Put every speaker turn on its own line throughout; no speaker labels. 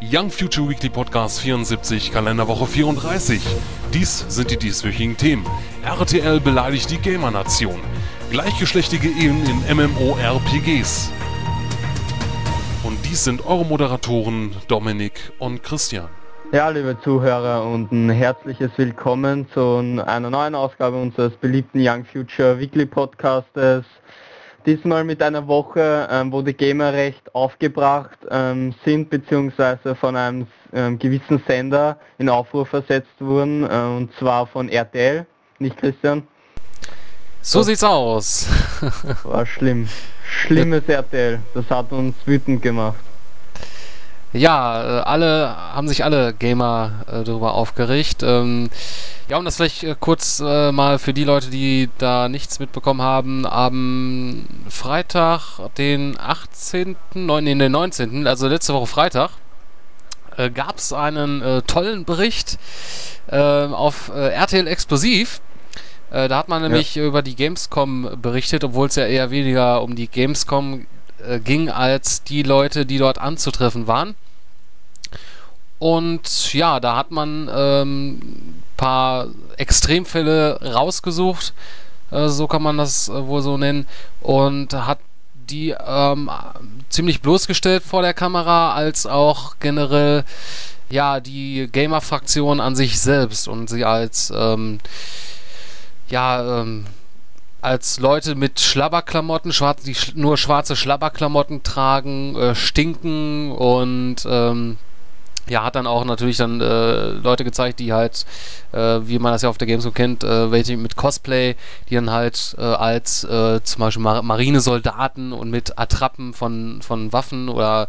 Young Future Weekly Podcast 74, Kalenderwoche 34. Dies sind die dieswöchigen Themen. RTL beleidigt die Gamer-Nation. Gleichgeschlechtige Ehen in MMORPGs. Und dies sind eure Moderatoren Dominik und Christian.
Ja, liebe Zuhörer und ein herzliches Willkommen zu einer neuen Ausgabe unseres beliebten Young Future Weekly Podcastes. Diesmal mit einer Woche, ähm, wo die Gamer recht aufgebracht ähm, sind, beziehungsweise von einem ähm, gewissen Sender in Aufruhr versetzt wurden, äh, und zwar von RTL, nicht Christian?
So das sieht's aus.
war schlimm. Schlimmes RTL. Das hat uns wütend gemacht.
Ja, äh, alle haben sich alle Gamer äh, darüber aufgeregt. Ähm, ja, um das vielleicht äh, kurz äh, mal für die Leute, die da nichts mitbekommen haben, am Freitag, den 18., nein, nee, den 19., also letzte Woche Freitag, äh, gab es einen äh, tollen Bericht äh, auf RTL Explosiv. Da hat man nämlich ja. über die Gamescom berichtet, obwohl es ja eher weniger um die Gamescom äh, ging, als die Leute, die dort anzutreffen waren. Und ja, da hat man ähm, paar Extremfälle rausgesucht, äh, so kann man das äh, wohl so nennen, und hat die ähm, ziemlich bloßgestellt vor der Kamera, als auch generell ja die Gamer-Fraktion an sich selbst und sie als ähm, ja ähm, als Leute mit Schlabberklamotten, schwarz, die sch nur schwarze Schlabberklamotten tragen, äh, stinken und ähm, ja, hat dann auch natürlich dann äh, Leute gezeigt, die halt, äh, wie man das ja auf der Gamescom kennt, äh, welche mit Cosplay, die dann halt äh, als äh, zum Beispiel Mar Marinesoldaten und mit Attrappen von, von Waffen oder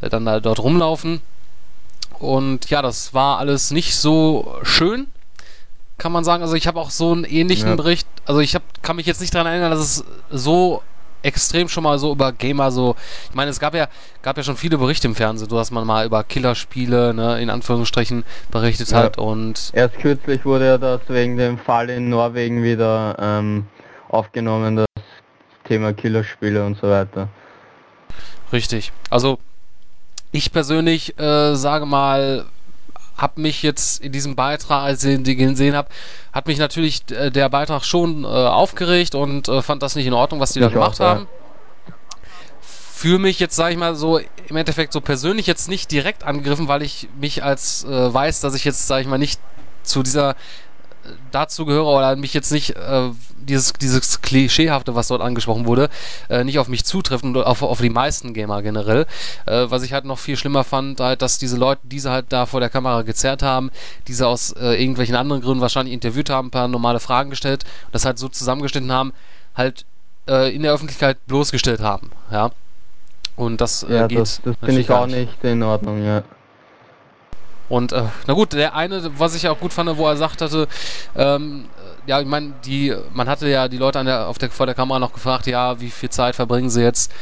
äh, dann da dort rumlaufen. Und ja, das war alles nicht so schön, kann man sagen. Also ich habe auch so einen ähnlichen ja. Bericht, also ich hab, kann mich jetzt nicht daran erinnern, dass es so extrem schon mal so über Gamer so. Ich meine, es gab ja, gab ja schon viele Berichte im Fernsehen, so dass man mal über Killerspiele, ne, in Anführungsstrichen, berichtet ja. hat und.
Erst kürzlich wurde ja das wegen dem Fall in Norwegen wieder ähm, aufgenommen, das Thema Killerspiele und so weiter.
Richtig. Also ich persönlich äh, sage mal, habe mich jetzt in diesem Beitrag, als ich den gesehen habe, hat mich natürlich äh, der Beitrag schon äh, aufgeregt und äh, fand das nicht in Ordnung, was die da gemacht auch, haben. Ja. Für mich jetzt, sage ich mal, so im Endeffekt so persönlich jetzt nicht direkt angegriffen, weil ich mich als äh, weiß, dass ich jetzt, sage ich mal, nicht zu dieser dazu gehöre oder mich jetzt nicht äh, dieses, dieses Klischeehafte, was dort angesprochen wurde, äh, nicht auf mich zutrifft und auf, auf die meisten Gamer generell. Äh, was ich halt noch viel schlimmer fand, halt, dass diese Leute, diese halt da vor der Kamera gezerrt haben, diese aus äh, irgendwelchen anderen Gründen wahrscheinlich interviewt haben, ein paar normale Fragen gestellt, das halt so zusammengeschnitten haben, halt äh, in der Öffentlichkeit bloßgestellt haben, ja. Und das
äh, ja, geht. Das, das finde ich auch nicht in Ordnung, ja.
Und äh, na gut, der eine, was ich auch gut fand, wo er sagt hatte, ähm, ja, ich meine, die, man hatte ja die Leute an der, auf der, vor der Kamera noch gefragt, ja, wie viel Zeit verbringen sie jetzt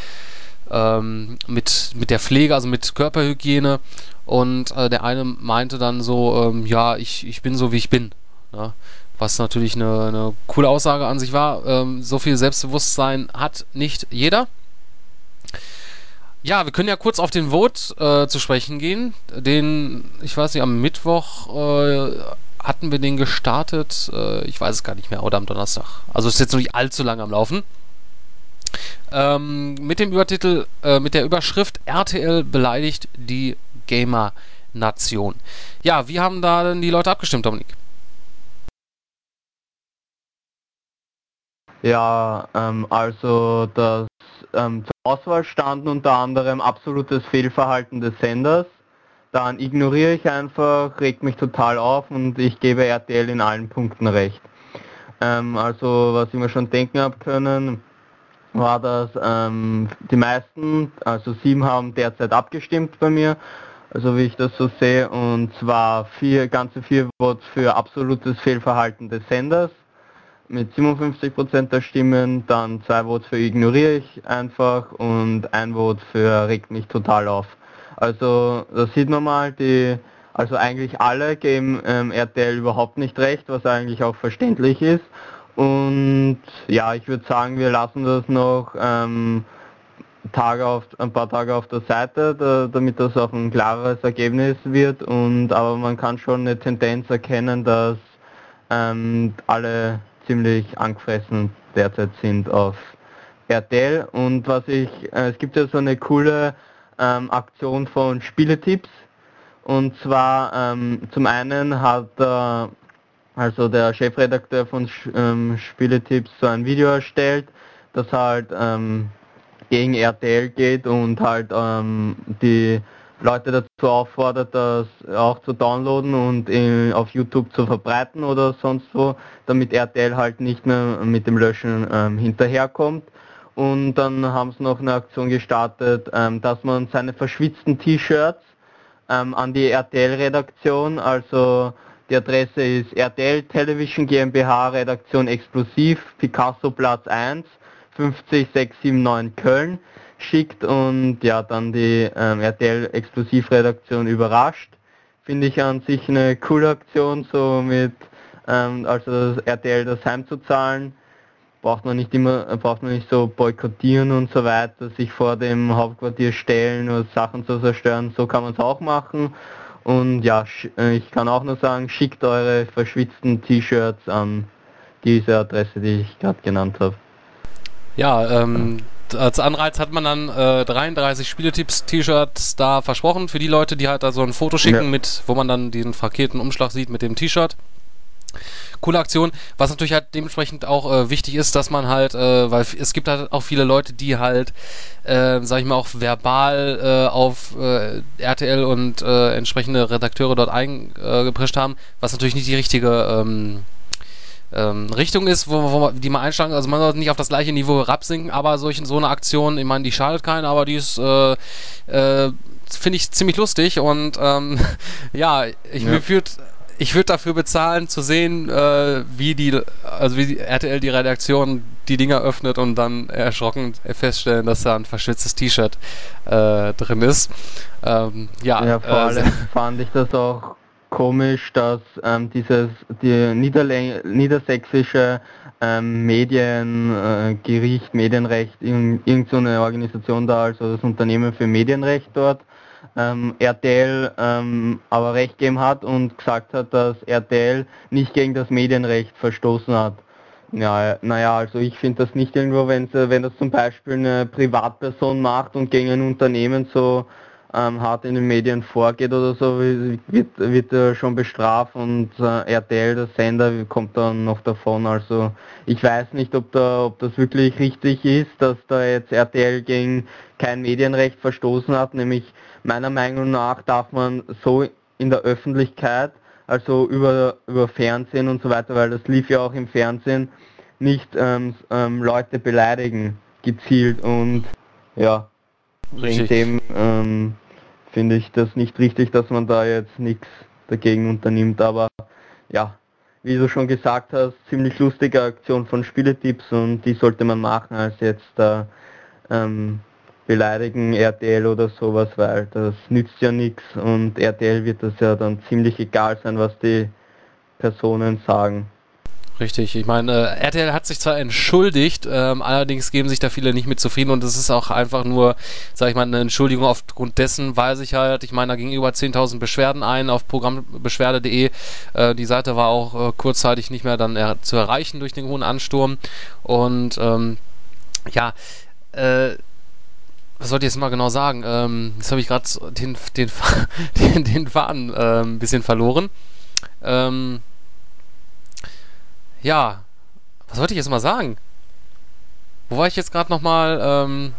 ähm, mit, mit der Pflege, also mit Körperhygiene. Und äh, der eine meinte dann so, ähm, ja, ich, ich bin so, wie ich bin. Ne? Was natürlich eine, eine coole Aussage an sich war. Ähm, so viel Selbstbewusstsein hat nicht jeder. Ja, wir können ja kurz auf den Vote äh, zu sprechen gehen. Den, ich weiß nicht, am Mittwoch äh, hatten wir den gestartet. Äh, ich weiß es gar nicht mehr. Oder am Donnerstag. Also ist jetzt noch nicht allzu lange am Laufen. Ähm, mit dem Übertitel, äh, mit der Überschrift RTL beleidigt die Gamer-Nation. Ja, wie haben da denn die Leute abgestimmt, Dominik?
Ja, ähm, also das ähm, zur Auswahl standen unter anderem absolutes Fehlverhalten des Senders, dann ignoriere ich einfach, regt mich total auf und ich gebe RTL in allen Punkten recht. Ähm, also was ich mir schon denken habe können, war, dass ähm, die meisten, also sieben haben derzeit abgestimmt bei mir, also wie ich das so sehe, und zwar vier, ganze vier Votes für absolutes Fehlverhalten des Senders, mit 57% der Stimmen, dann zwei Votes für ignoriere ich einfach und ein Vote für regt mich total auf. Also da sieht man mal, die, also eigentlich alle geben ähm, RTL überhaupt nicht recht, was eigentlich auch verständlich ist. Und ja, ich würde sagen, wir lassen das noch ähm, Tage auf, ein paar Tage auf der Seite, da, damit das auch ein klareres Ergebnis wird. Und aber man kann schon eine Tendenz erkennen, dass ähm, alle ziemlich angefressen derzeit sind auf RTL. Und was ich, äh, es gibt ja so eine coole ähm, Aktion von Spieletipps. Und zwar ähm, zum einen hat äh, also der Chefredakteur von ähm, Spieletipps so ein Video erstellt, das halt ähm, gegen RTL geht und halt ähm, die Leute dazu auffordert, das auch zu downloaden und auf YouTube zu verbreiten oder sonst wo, damit RTL halt nicht mehr mit dem Löschen ähm, hinterherkommt. Und dann haben sie noch eine Aktion gestartet, ähm, dass man seine verschwitzten T-Shirts ähm, an die RTL-Redaktion, also die Adresse ist RTL Television GmbH, Redaktion Explosiv, Picasso Platz 1, 50679 Köln schickt und ja dann die ähm, RTL Explosivredaktion überrascht. Finde ich an sich eine coole Aktion, so mit ähm, also das RTL das heimzuzahlen. Braucht man nicht immer, braucht man nicht so boykottieren und so weiter, sich vor dem Hauptquartier stellen oder Sachen zu zerstören, so kann man es auch machen. Und ja, äh, ich kann auch nur sagen, schickt eure verschwitzten T-Shirts an diese Adresse, die ich gerade genannt habe.
Ja, ähm, als Anreiz hat man dann äh, 33 Spieletipps-T-Shirts da versprochen für die Leute, die halt da so ein Foto schicken, ja. mit, wo man dann diesen frankierten Umschlag sieht mit dem T-Shirt. Coole Aktion, was natürlich halt dementsprechend auch äh, wichtig ist, dass man halt, äh, weil es gibt halt auch viele Leute, die halt, äh, sag ich mal, auch verbal äh, auf äh, RTL und äh, entsprechende Redakteure dort eingeprescht haben, was natürlich nicht die richtige ähm, ähm, Richtung ist, wo, wo die mal einschlagen. Also man sollte nicht auf das gleiche Niveau herabsinken, aber solch, so eine Aktion, ich meine, die schadet keinen, aber die ist, äh, äh, finde ich ziemlich lustig und ähm, ja, ich ja. führt ich würde dafür bezahlen, zu sehen, äh, wie die, also wie die RTL die Redaktion die Dinger öffnet und dann erschrocken feststellen, dass da ein verschwitztes T-Shirt äh, drin ist. Ähm, ja,
ja, vor äh, allem fand ich das auch komisch, dass ähm, dieses die Niederlä niedersächsische ähm, Mediengericht, äh, Medienrecht, irgendeine so Organisation da, also das Unternehmen für Medienrecht dort, ähm, RTL ähm, aber recht gegeben hat und gesagt hat, dass RTL nicht gegen das Medienrecht verstoßen hat. Ja, naja, also ich finde das nicht irgendwo, wenn, wenn das zum Beispiel eine Privatperson macht und gegen ein Unternehmen so ähm, hart in den Medien vorgeht oder so, wird, wird er schon bestraft und äh, RTL, der Sender, kommt dann noch davon. Also ich weiß nicht, ob, da, ob das wirklich richtig ist, dass da jetzt RTL gegen kein Medienrecht verstoßen hat, nämlich meiner Meinung nach darf man so in der Öffentlichkeit, also über, über Fernsehen und so weiter, weil das lief ja auch im Fernsehen, nicht ähm, ähm, Leute beleidigen, gezielt. Und ja, Richtig. Wegen dem ähm, finde ich das nicht richtig, dass man da jetzt nichts dagegen unternimmt, aber ja, wie du schon gesagt hast, ziemlich lustige Aktion von Spieletipps und die sollte man machen als jetzt da ähm, beleidigen RTL oder sowas, weil das nützt ja nichts und RTL wird das ja dann ziemlich egal sein, was die Personen sagen.
Richtig, ich meine, äh, RTL hat sich zwar entschuldigt, ähm, allerdings geben sich da viele nicht mit zufrieden und es ist auch einfach nur, sag ich mal, eine Entschuldigung aufgrund dessen, weil sich halt, ich meine, da gingen über 10.000 Beschwerden ein auf programmbeschwerde.de. Äh, die Seite war auch äh, kurzzeitig nicht mehr dann er zu erreichen durch den hohen Ansturm und ähm, ja, äh, was sollte ich jetzt mal genau sagen? Ähm, jetzt habe ich gerade den, den, den, den Faden äh, ein bisschen verloren. Ähm, ja, was wollte ich jetzt mal sagen? Wo war ich jetzt gerade nochmal? Ähm,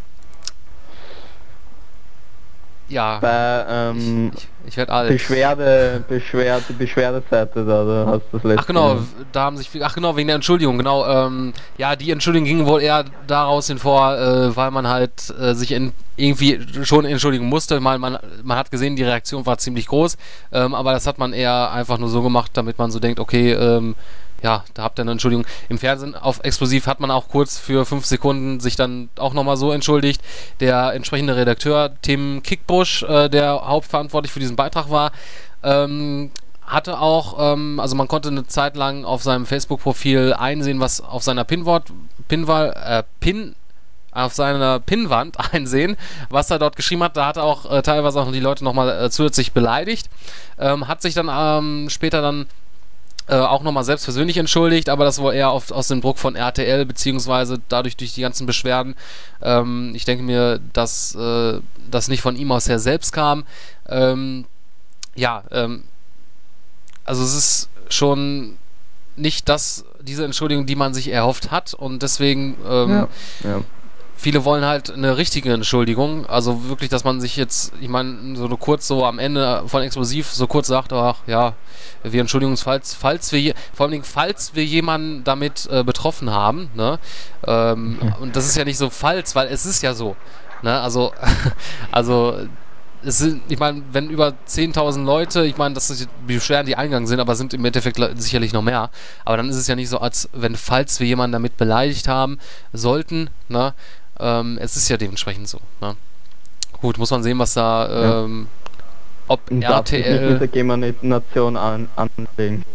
ja.
Bei, ähm,
ich, ich, ich werde alt.
Beschwerde, Beschwerde, Beschwerdeseite da, da hast du das letzte
Ach genau, da haben sich, ach genau, wegen der Entschuldigung, genau, ähm, ja, die Entschuldigung ging wohl eher daraus hinvor, äh, weil man halt äh, sich in, irgendwie schon entschuldigen musste. Man, man, man hat gesehen, die Reaktion war ziemlich groß, ähm, aber das hat man eher einfach nur so gemacht, damit man so denkt, okay, ähm, ja, da habt ihr eine Entschuldigung. Im Fernsehen auf Explosiv hat man auch kurz für fünf Sekunden sich dann auch nochmal so entschuldigt. Der entsprechende Redakteur Tim Kickbusch, äh, der hauptverantwortlich für diesen Beitrag war, ähm, hatte auch, ähm, also man konnte eine Zeit lang auf seinem Facebook-Profil einsehen, was auf seiner Pinwort, Pinwahl, äh, Pin auf seiner Pinnwand einsehen, was er dort geschrieben hat. Da hat er auch äh, teilweise auch die Leute nochmal äh, zusätzlich beleidigt. Ähm, hat sich dann ähm, später dann äh, auch nochmal selbst persönlich entschuldigt, aber das war eher auf, aus dem Druck von RTL, beziehungsweise dadurch durch die ganzen Beschwerden. Ähm, ich denke mir, dass äh, das nicht von ihm aus her selbst kam. Ähm, ja, ähm, also es ist schon nicht das, diese Entschuldigung, die man sich erhofft hat und deswegen ähm, ja. Ja viele wollen halt eine richtige Entschuldigung. Also wirklich, dass man sich jetzt, ich meine, so kurz so am Ende von Explosiv so kurz sagt, ach ja, wir entschuldigen uns, falls, falls wir, vor allem, falls wir jemanden damit äh, betroffen haben, ne? Ähm, und das ist ja nicht so falls, weil es ist ja so. Ne? Also, also es sind, ich meine, wenn über 10.000 Leute, ich meine, das ist die Beschwerden, die eingegangen sind, aber sind im Endeffekt sicherlich noch mehr. Aber dann ist es ja nicht so, als wenn, falls wir jemanden damit beleidigt haben sollten, ne, ähm, es ist ja dementsprechend so. Ne? Gut, muss man sehen, was da, ähm, ob Und RTL...
Mit der Nation an, anlegen.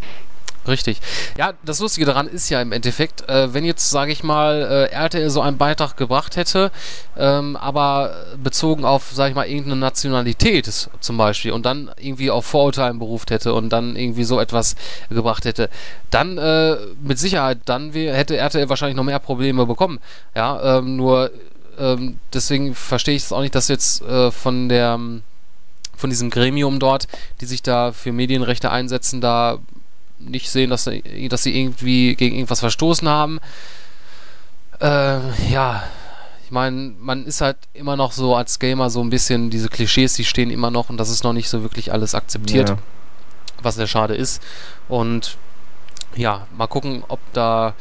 Richtig. Ja, das Lustige daran ist ja im Endeffekt, äh, wenn jetzt, sage ich mal, äh, RTL so einen Beitrag gebracht hätte, ähm, aber bezogen auf, sage ich mal, irgendeine Nationalität zum Beispiel und dann irgendwie auf Vorurteilen beruft hätte und dann irgendwie so etwas gebracht hätte, dann äh, mit Sicherheit, dann wär, hätte RTL wahrscheinlich noch mehr Probleme bekommen. Ja, ähm, nur ähm, deswegen verstehe ich es auch nicht, dass jetzt äh, von der von diesem Gremium dort, die sich da für Medienrechte einsetzen, da nicht sehen, dass, dass sie irgendwie gegen irgendwas verstoßen haben. Äh, ja, ich meine, man ist halt immer noch so als Gamer so ein bisschen, diese Klischees, die stehen immer noch und das ist noch nicht so wirklich alles akzeptiert, ja. was sehr schade ist. Und ja, mal gucken, ob da,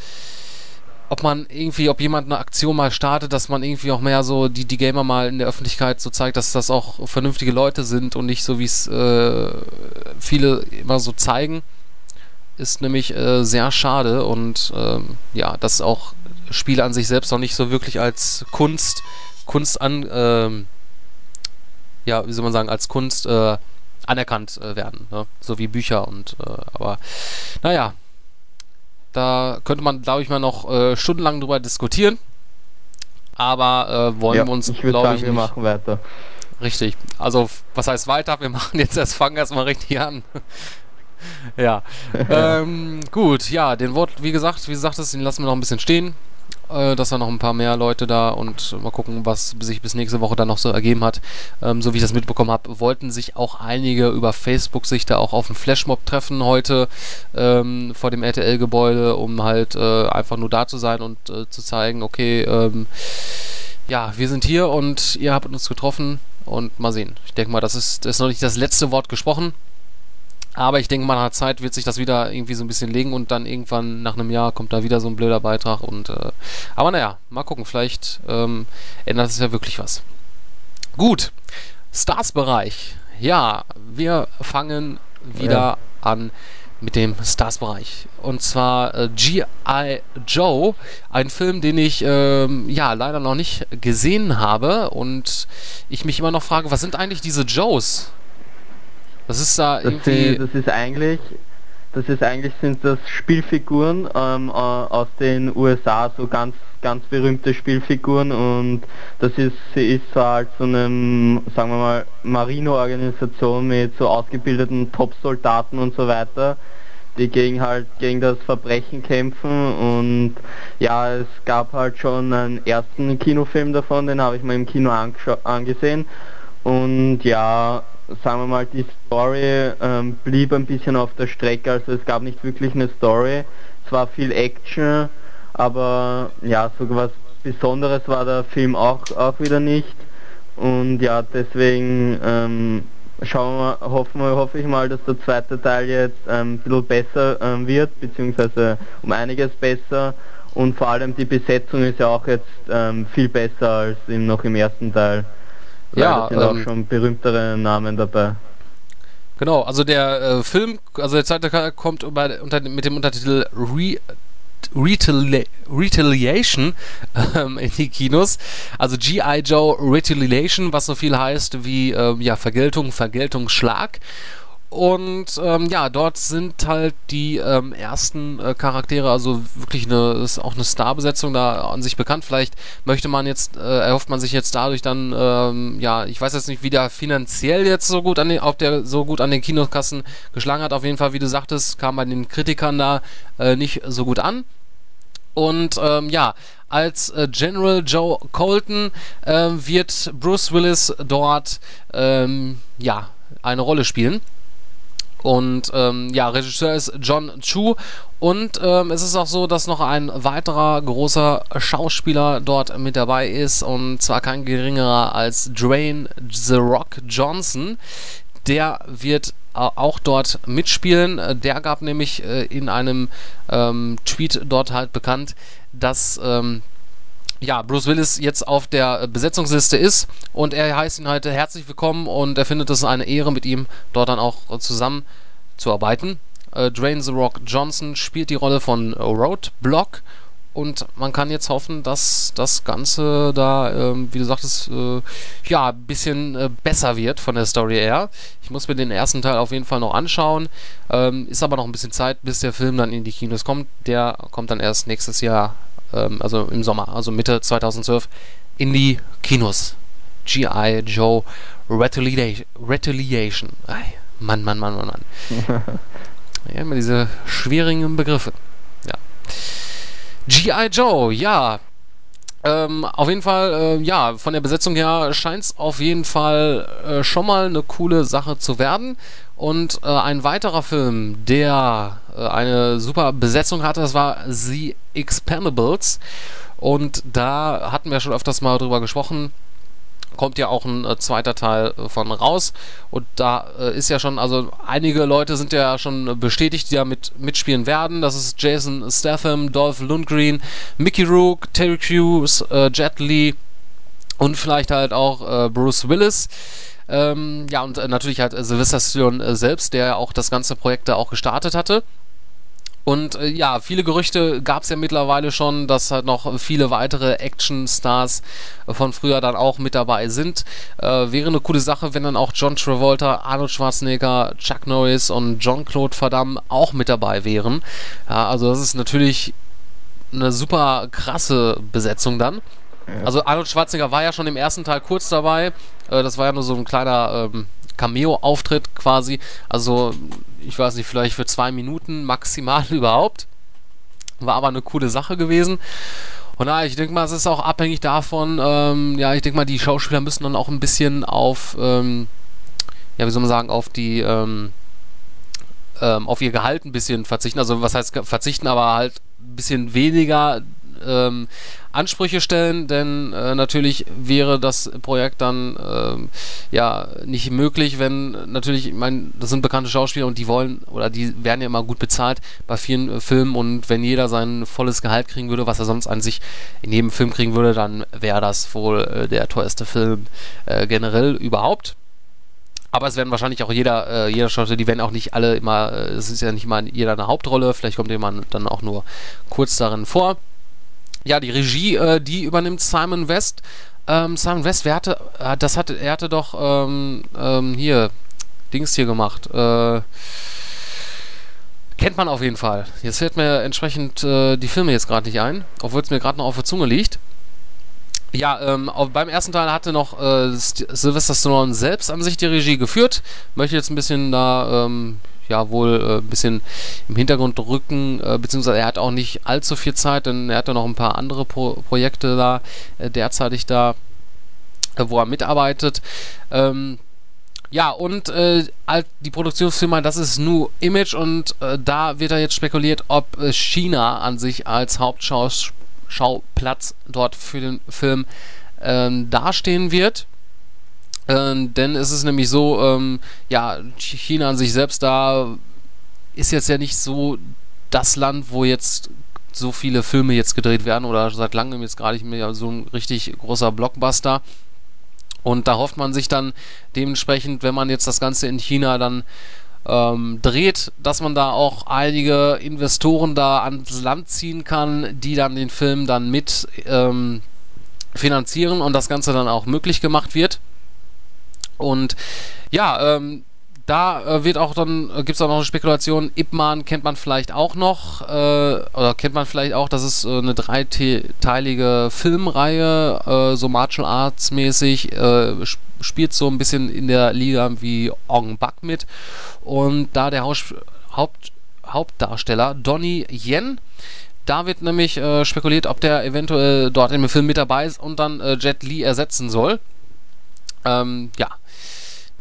ob man irgendwie, ob jemand eine Aktion mal startet, dass man irgendwie auch mehr so die, die Gamer mal in der Öffentlichkeit so zeigt, dass das auch vernünftige Leute sind und nicht so, wie es äh, viele immer so zeigen ist nämlich äh, sehr schade und ähm, ja, dass auch Spiele an sich selbst noch nicht so wirklich als Kunst, Kunst an, ähm, ja, wie soll man sagen, als Kunst äh, anerkannt äh, werden, ne? so wie Bücher und, äh, aber naja, da könnte man, glaube ich, mal noch äh, stundenlang drüber diskutieren, aber äh, wollen
ja,
wir uns,
glaube ich, nicht. machen weiter.
Richtig. Also, was heißt weiter? Wir machen jetzt erst, fangen erstmal richtig an ja. ähm, gut, ja, den Wort, wie gesagt, wie gesagt, den lassen wir noch ein bisschen stehen. Äh, dass da noch ein paar mehr Leute da und mal gucken, was sich bis nächste Woche dann noch so ergeben hat. Ähm, so wie ich das mitbekommen habe, wollten sich auch einige über Facebook sich da auch auf einen Flashmob treffen heute ähm, vor dem RTL-Gebäude, um halt äh, einfach nur da zu sein und äh, zu zeigen, okay, ähm, ja, wir sind hier und ihr habt uns getroffen und mal sehen. Ich denke mal, das ist, das ist noch nicht das letzte Wort gesprochen. Aber ich denke mal, nach Zeit wird sich das wieder irgendwie so ein bisschen legen und dann irgendwann nach einem Jahr kommt da wieder so ein blöder Beitrag und äh, aber naja, mal gucken, vielleicht ähm, ändert es ja wirklich was. Gut, Stars-Bereich. Ja, wir fangen wieder ja. an mit dem Stars-Bereich. Und zwar äh, G.I. Joe, ein Film, den ich ähm, ja leider noch nicht gesehen habe und ich mich immer noch frage, was sind eigentlich diese Joes? Das ist da
irgendwie. das ist eigentlich, das ist eigentlich sind das Spielfiguren ähm, äh, aus den USA, so ganz ganz berühmte Spielfiguren und das ist sie ist so halt so einem, sagen wir mal, Marino-Organisation mit so ausgebildeten Top-Soldaten und so weiter, die gegen halt gegen das Verbrechen kämpfen und ja, es gab halt schon einen ersten Kinofilm davon, den habe ich mir im Kino angesehen und ja, sagen wir mal, die Story ähm, blieb ein bisschen auf der Strecke, also es gab nicht wirklich eine Story. Es war viel Action, aber ja, sogar was Besonderes war der Film auch, auch wieder nicht. Und ja, deswegen ähm, schauen wir, hoffen wir, hoffe ich mal, dass der zweite Teil jetzt ähm, ein bisschen besser ähm, wird, beziehungsweise um einiges besser. Und vor allem die Besetzung ist ja auch jetzt ähm, viel besser als im, noch im ersten Teil. Ja, da sind ähm, auch schon berühmtere Namen dabei.
Genau, also der äh, Film, also der zweite Teil kommt über, unter, mit dem Untertitel Re Retali Retaliation ähm, in die Kinos. Also G.I. Joe Retaliation, was so viel heißt wie ähm, ja, Vergeltung, Vergeltungsschlag. Und ähm, ja, dort sind halt die ähm, ersten äh, Charaktere, also wirklich eine, ist auch eine Starbesetzung da an sich bekannt. Vielleicht möchte man jetzt, äh, erhofft man sich jetzt dadurch dann, ähm, ja, ich weiß jetzt nicht, wie der finanziell jetzt so gut an den, auf der so gut an den Kinokassen geschlagen hat. Auf jeden Fall, wie du sagtest, kam bei den Kritikern da äh, nicht so gut an. Und ähm, ja, als äh, General Joe Colton äh, wird Bruce Willis dort ähm, ja eine Rolle spielen. Und ähm, ja, Regisseur ist John Chu. Und ähm, es ist auch so, dass noch ein weiterer großer Schauspieler dort mit dabei ist. Und zwar kein geringerer als Dwayne The Rock Johnson. Der wird äh, auch dort mitspielen. Der gab nämlich äh, in einem ähm, Tweet dort halt bekannt, dass ähm, ja, Bruce Willis jetzt auf der Besetzungsliste ist und er heißt ihn heute herzlich willkommen und er findet es eine Ehre, mit ihm dort dann auch zusammen zu arbeiten. Äh, The Rock Johnson spielt die Rolle von Roadblock und man kann jetzt hoffen, dass das Ganze da, ähm, wie du sagtest, äh, ja, ein bisschen äh, besser wird von der Story her. Ich muss mir den ersten Teil auf jeden Fall noch anschauen. Ähm, ist aber noch ein bisschen Zeit, bis der Film dann in die Kinos kommt. Der kommt dann erst nächstes Jahr ähm, also im Sommer, also Mitte 2012, in die Kinos. G.I. Joe Retaliation. Retaliation. Ay, Mann, Mann, Mann, Mann, Mann. ja, immer diese schwierigen Begriffe. Ja. G.I. Joe, ja. Ähm, auf jeden Fall, äh, ja, von der Besetzung her scheint es auf jeden Fall äh, schon mal eine coole Sache zu werden. Und äh, ein weiterer Film, der äh, eine super Besetzung hatte, das war The Expendables. Und da hatten wir schon öfters mal drüber gesprochen. Kommt ja auch ein äh, zweiter Teil äh, von raus. Und da äh, ist ja schon, also einige Leute sind ja schon bestätigt, die da mit, mitspielen werden. Das ist Jason Statham, Dolph Lundgren, Mickey Rourke, Terry Crews, äh, Jet Li und vielleicht halt auch Bruce Willis. Ähm, ja, und äh, natürlich halt äh, Sylvester Stallone äh, selbst, der ja auch das ganze Projekt da auch gestartet hatte. Und äh, ja, viele Gerüchte gab es ja mittlerweile schon, dass halt noch viele weitere Action-Stars von früher dann auch mit dabei sind. Äh, wäre eine coole Sache, wenn dann auch John Travolta, Arnold Schwarzenegger, Chuck Norris und John-Claude Van Damme auch mit dabei wären. Ja, also das ist natürlich eine super krasse Besetzung dann. Also Arnold Schwarzenegger war ja schon im ersten Teil kurz dabei. Äh, das war ja nur so ein kleiner ähm, Cameo-Auftritt quasi. Also ich weiß nicht, vielleicht für zwei Minuten maximal überhaupt. War aber eine coole Sache gewesen. Und ja, ich denke mal, es ist auch abhängig davon, ähm, ja, ich denke mal, die Schauspieler müssen dann auch ein bisschen auf, ähm, ja, wie soll man sagen, auf die, auf ihr Gehalt ein bisschen verzichten. Also was heißt verzichten, aber halt ein bisschen weniger ähm, Ansprüche stellen, denn äh, natürlich wäre das Projekt dann ähm, ja nicht möglich, wenn natürlich, ich meine, das sind bekannte Schauspieler und die wollen oder die werden ja immer gut bezahlt bei vielen äh, Filmen und wenn jeder sein volles Gehalt kriegen würde, was er sonst an sich in jedem Film kriegen würde, dann wäre das wohl äh, der teuerste Film äh, generell überhaupt. Aber es werden wahrscheinlich auch jeder, äh, jeder Schauspieler, die werden auch nicht alle immer, äh, es ist ja nicht mal jeder eine Hauptrolle, vielleicht kommt jemand dann auch nur kurz darin vor. Ja, die Regie, äh, die übernimmt Simon West. Ähm, Simon West, wer hatte, äh, das hatte, er hatte doch ähm, ähm, hier Dings hier gemacht. Äh, kennt man auf jeden Fall. Jetzt fällt mir entsprechend äh, die Filme jetzt gerade nicht ein, obwohl es mir gerade noch auf der Zunge liegt. Ja, ähm, beim ersten Teil hatte noch äh, Sylvester Stallone selbst an sich die Regie geführt. Möchte jetzt ein bisschen da ähm, ja wohl äh, ein bisschen im Hintergrund rücken, äh, beziehungsweise er hat auch nicht allzu viel Zeit, denn er hatte noch ein paar andere Pro Projekte da äh, derzeitig da, äh, wo er mitarbeitet. Ähm, ja, und äh, die Produktionsfirma, das ist New Image und äh, da wird da jetzt spekuliert, ob China an sich als Hauptschauplatz dort für den Film ähm, dastehen wird. Ähm, denn es ist nämlich so, ähm, ja, China an sich selbst da ist jetzt ja nicht so das Land, wo jetzt so viele Filme jetzt gedreht werden oder seit langem jetzt gerade nicht mehr so ein richtig großer Blockbuster. Und da hofft man sich dann dementsprechend, wenn man jetzt das Ganze in China dann ähm, dreht, dass man da auch einige Investoren da ans Land ziehen kann, die dann den Film dann mit ähm, finanzieren und das Ganze dann auch möglich gemacht wird. Und ja, ähm, da äh, wird auch dann, äh, gibt es auch noch eine Spekulation, Ip Man kennt man vielleicht auch noch, äh, oder kennt man vielleicht auch, das ist äh, eine dreiteilige Filmreihe, äh, so Martial Arts mäßig, äh, spielt so ein bisschen in der Liga wie Ong Bak mit. Und da der Haus Haupt Hauptdarsteller Donnie Yen, da wird nämlich spekuliert, ob der eventuell dort im Film mit dabei ist und dann Jet Li ersetzen soll. Ähm, ja,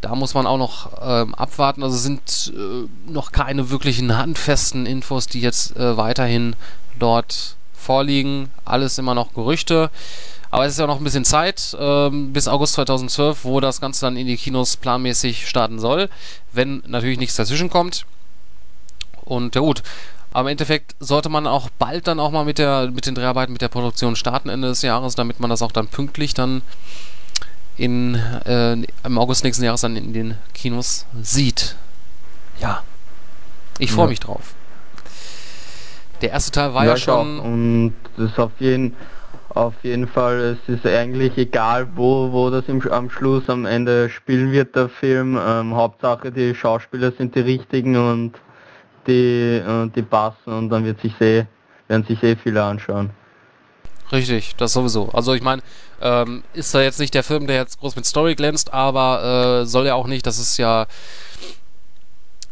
da muss man auch noch ähm, abwarten. Also sind äh, noch keine wirklichen handfesten Infos, die jetzt äh, weiterhin dort vorliegen. Alles immer noch Gerüchte. Aber es ist ja noch ein bisschen Zeit ähm, bis August 2012, wo das Ganze dann in die Kinos planmäßig starten soll, wenn natürlich nichts dazwischen kommt. Und ja gut, aber im Endeffekt sollte man auch bald dann auch mal mit der mit den Dreharbeiten, mit der Produktion starten Ende des Jahres, damit man das auch dann pünktlich dann in, äh, im August nächsten Jahres dann in den Kinos sieht. Ja. Ich freue ja. mich drauf. Der erste Teil war ja, ja schon.
Auch. Und das ist auf jeden, auf jeden Fall, es ist eigentlich egal, wo, wo das im, am Schluss, am Ende spielen wird, der Film. Ähm, Hauptsache, die Schauspieler sind die richtigen und die, äh, die passen und dann wird sich sehr, werden sich sehr viele anschauen.
Richtig, das sowieso. Also ich meine, ähm, ist da jetzt nicht der Film, der jetzt groß mit Story glänzt, aber äh, soll ja auch nicht, das ist ja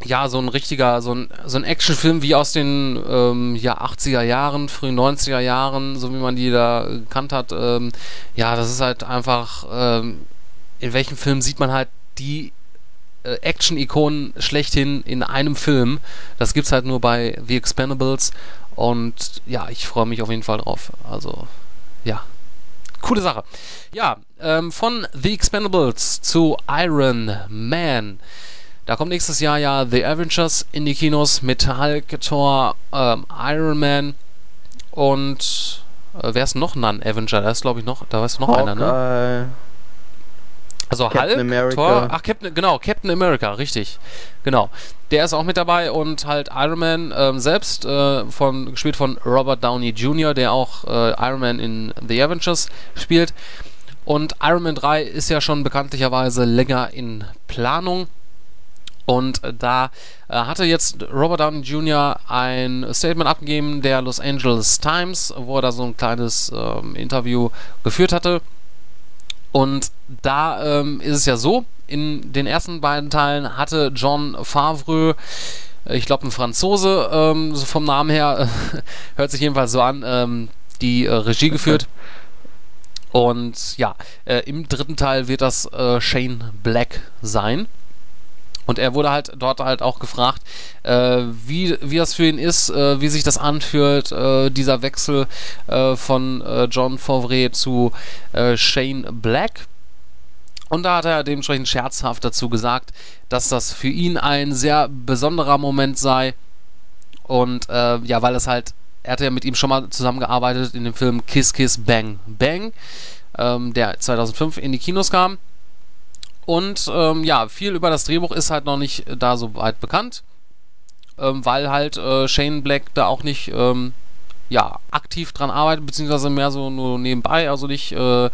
ja, so ein richtiger, so ein, so ein Actionfilm wie aus den ähm, ja, 80er Jahren, frühen 90er Jahren, so wie man die da gekannt hat. Ähm, ja, das ist halt einfach, ähm, in welchem Film sieht man halt die äh, Action-Ikonen schlechthin in einem Film. Das gibt's halt nur bei The Expendables. Und ja, ich freue mich auf jeden Fall drauf. Also, ja. Coole Sache. Ja, ähm, von The Expendables zu Iron Man. Da kommt nächstes Jahr ja The Avengers in die Kinos mit Hulk, Thor, ähm, Iron Man und äh, wer ist noch ein Avenger? Da ist glaube ich noch, da ist noch Hawkeye. einer, ne? Also Captain Hulk, America. Thor, ach Captain, genau, Captain America, richtig, genau. Der ist auch mit dabei und halt Iron Man ähm, selbst, äh, von, gespielt von Robert Downey Jr., der auch äh, Iron Man in The Avengers spielt. Und Iron Man 3 ist ja schon bekanntlicherweise länger in Planung. Und da äh, hatte jetzt Robert Downey Jr. ein Statement abgegeben der Los Angeles Times, wo er da so ein kleines ähm, Interview geführt hatte. Und da ähm, ist es ja so, in den ersten beiden Teilen hatte John Favreau, äh, ich glaube ein Franzose, ähm, so vom Namen her, hört sich jedenfalls so an, ähm, die äh, Regie geführt. Und ja, äh, im dritten Teil wird das äh, Shane Black sein. Und er wurde halt dort halt auch gefragt, äh, wie, wie das für ihn ist, wie sich das anfühlt, äh, dieser Wechsel von John Favre zu Shane Black. Und da hat er dementsprechend scherzhaft dazu gesagt, dass das für ihn ein sehr besonderer Moment sei. Und ja, weil es halt, er hatte ja mit ihm schon mal zusammengearbeitet in dem Film Kiss Kiss Bang Bang, ähm, der 2005 in die Kinos kam. Und ähm, ja, viel über das Drehbuch ist halt noch nicht äh, da so weit bekannt, ähm, weil halt äh, Shane Black da auch nicht ähm, ja, aktiv dran arbeitet, beziehungsweise mehr so nur nebenbei, also nicht äh,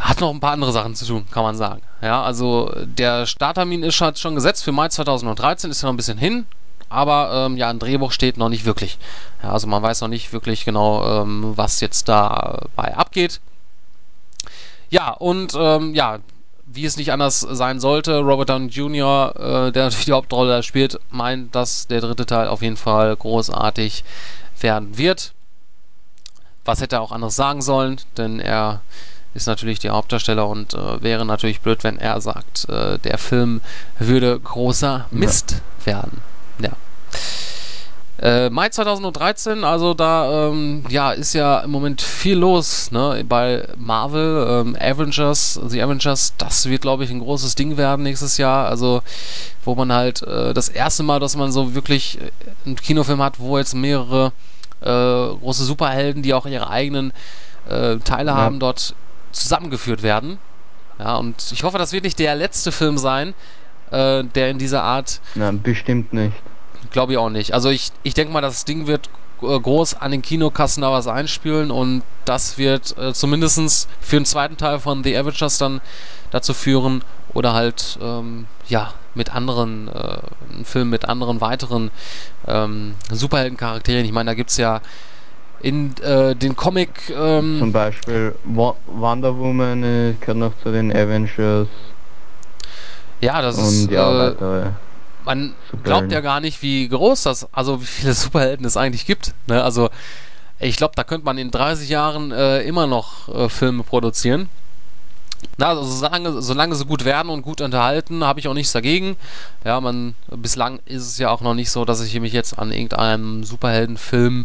hat noch ein paar andere Sachen zu tun, kann man sagen. Ja, also der Starttermin ist halt schon gesetzt für Mai 2013, ist ja noch ein bisschen hin, aber ähm, ja, ein Drehbuch steht noch nicht wirklich. Ja, also man weiß noch nicht wirklich genau, ähm, was jetzt dabei abgeht. Ja, und ähm, ja, wie es nicht anders sein sollte, Robert Downey Jr., äh, der natürlich die Hauptrolle spielt, meint, dass der dritte Teil auf jeden Fall großartig werden wird. Was hätte er auch anderes sagen sollen, denn er ist natürlich der Hauptdarsteller und äh, wäre natürlich blöd, wenn er sagt, äh, der Film würde großer Mist ja. werden. Ja. Äh, Mai 2013, also da ähm, ja, ist ja im Moment viel los ne? bei Marvel, ähm, Avengers, The Avengers, das wird glaube ich ein großes Ding werden nächstes Jahr. Also wo man halt äh, das erste Mal, dass man so wirklich äh, einen Kinofilm hat, wo jetzt mehrere äh, große Superhelden, die auch ihre eigenen äh, Teile ja. haben, dort zusammengeführt werden. Ja, und ich hoffe, das wird nicht der letzte Film sein, äh, der in dieser Art.
Na, bestimmt nicht.
Glaube ich auch nicht. Also ich, ich denke mal, das Ding wird äh, groß an den Kinokassen da was einspielen und das wird äh, zumindest für den zweiten Teil von The Avengers dann dazu führen oder halt, ähm, ja, mit anderen, äh, ein Film mit anderen weiteren ähm, Superheldencharakteren. Ich meine, da gibt es ja in äh, den Comic. Ähm,
Zum Beispiel Wonder Woman äh, gehört noch zu den Avengers.
Ja, das ist.
Ja,
äh, man glaubt ja gar nicht, wie groß das, also wie viele Superhelden es eigentlich gibt. Ne? Also ich glaube, da könnte man in 30 Jahren äh, immer noch äh, Filme produzieren. Na, also solange, solange sie gut werden und gut unterhalten, habe ich auch nichts dagegen. Ja, man, bislang ist es ja auch noch nicht so, dass ich mich jetzt an irgendeinem Superheldenfilm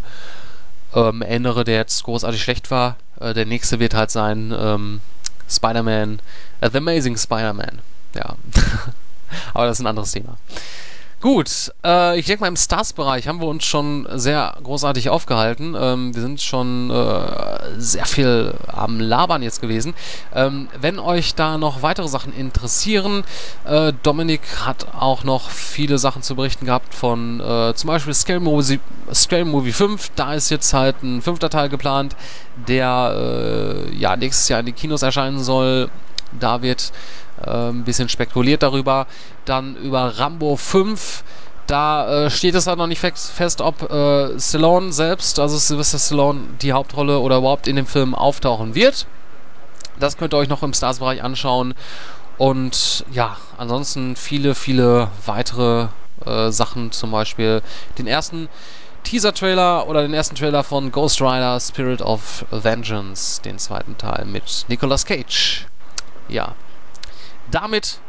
ähm, erinnere, der jetzt großartig schlecht war. Äh, der nächste wird halt sein ähm, Spider-Man, uh, The Amazing Spider-Man. Ja. Aber das ist ein anderes Thema. Gut, äh, ich denke mal im Stars-Bereich haben wir uns schon sehr großartig aufgehalten. Ähm, wir sind schon äh, sehr viel am Labern jetzt gewesen. Ähm, wenn euch da noch weitere Sachen interessieren, äh, Dominik hat auch noch viele Sachen zu berichten gehabt von äh, zum Beispiel Scale Movie, Scale Movie 5. Da ist jetzt halt ein fünfter Teil geplant, der äh, ja nächstes Jahr in die Kinos erscheinen soll. Da wird ein bisschen spekuliert darüber. Dann über Rambo 5. Da äh, steht es halt noch nicht fest, fest ob äh, Stallone selbst, also Sylvester Stallone, die Hauptrolle oder überhaupt in dem Film auftauchen wird. Das könnt ihr euch noch im Stars-Bereich anschauen. Und ja, ansonsten viele, viele weitere äh, Sachen, zum Beispiel den ersten Teaser-Trailer oder den ersten Trailer von Ghost Rider Spirit of Vengeance, den zweiten Teil mit Nicolas Cage. Ja, damit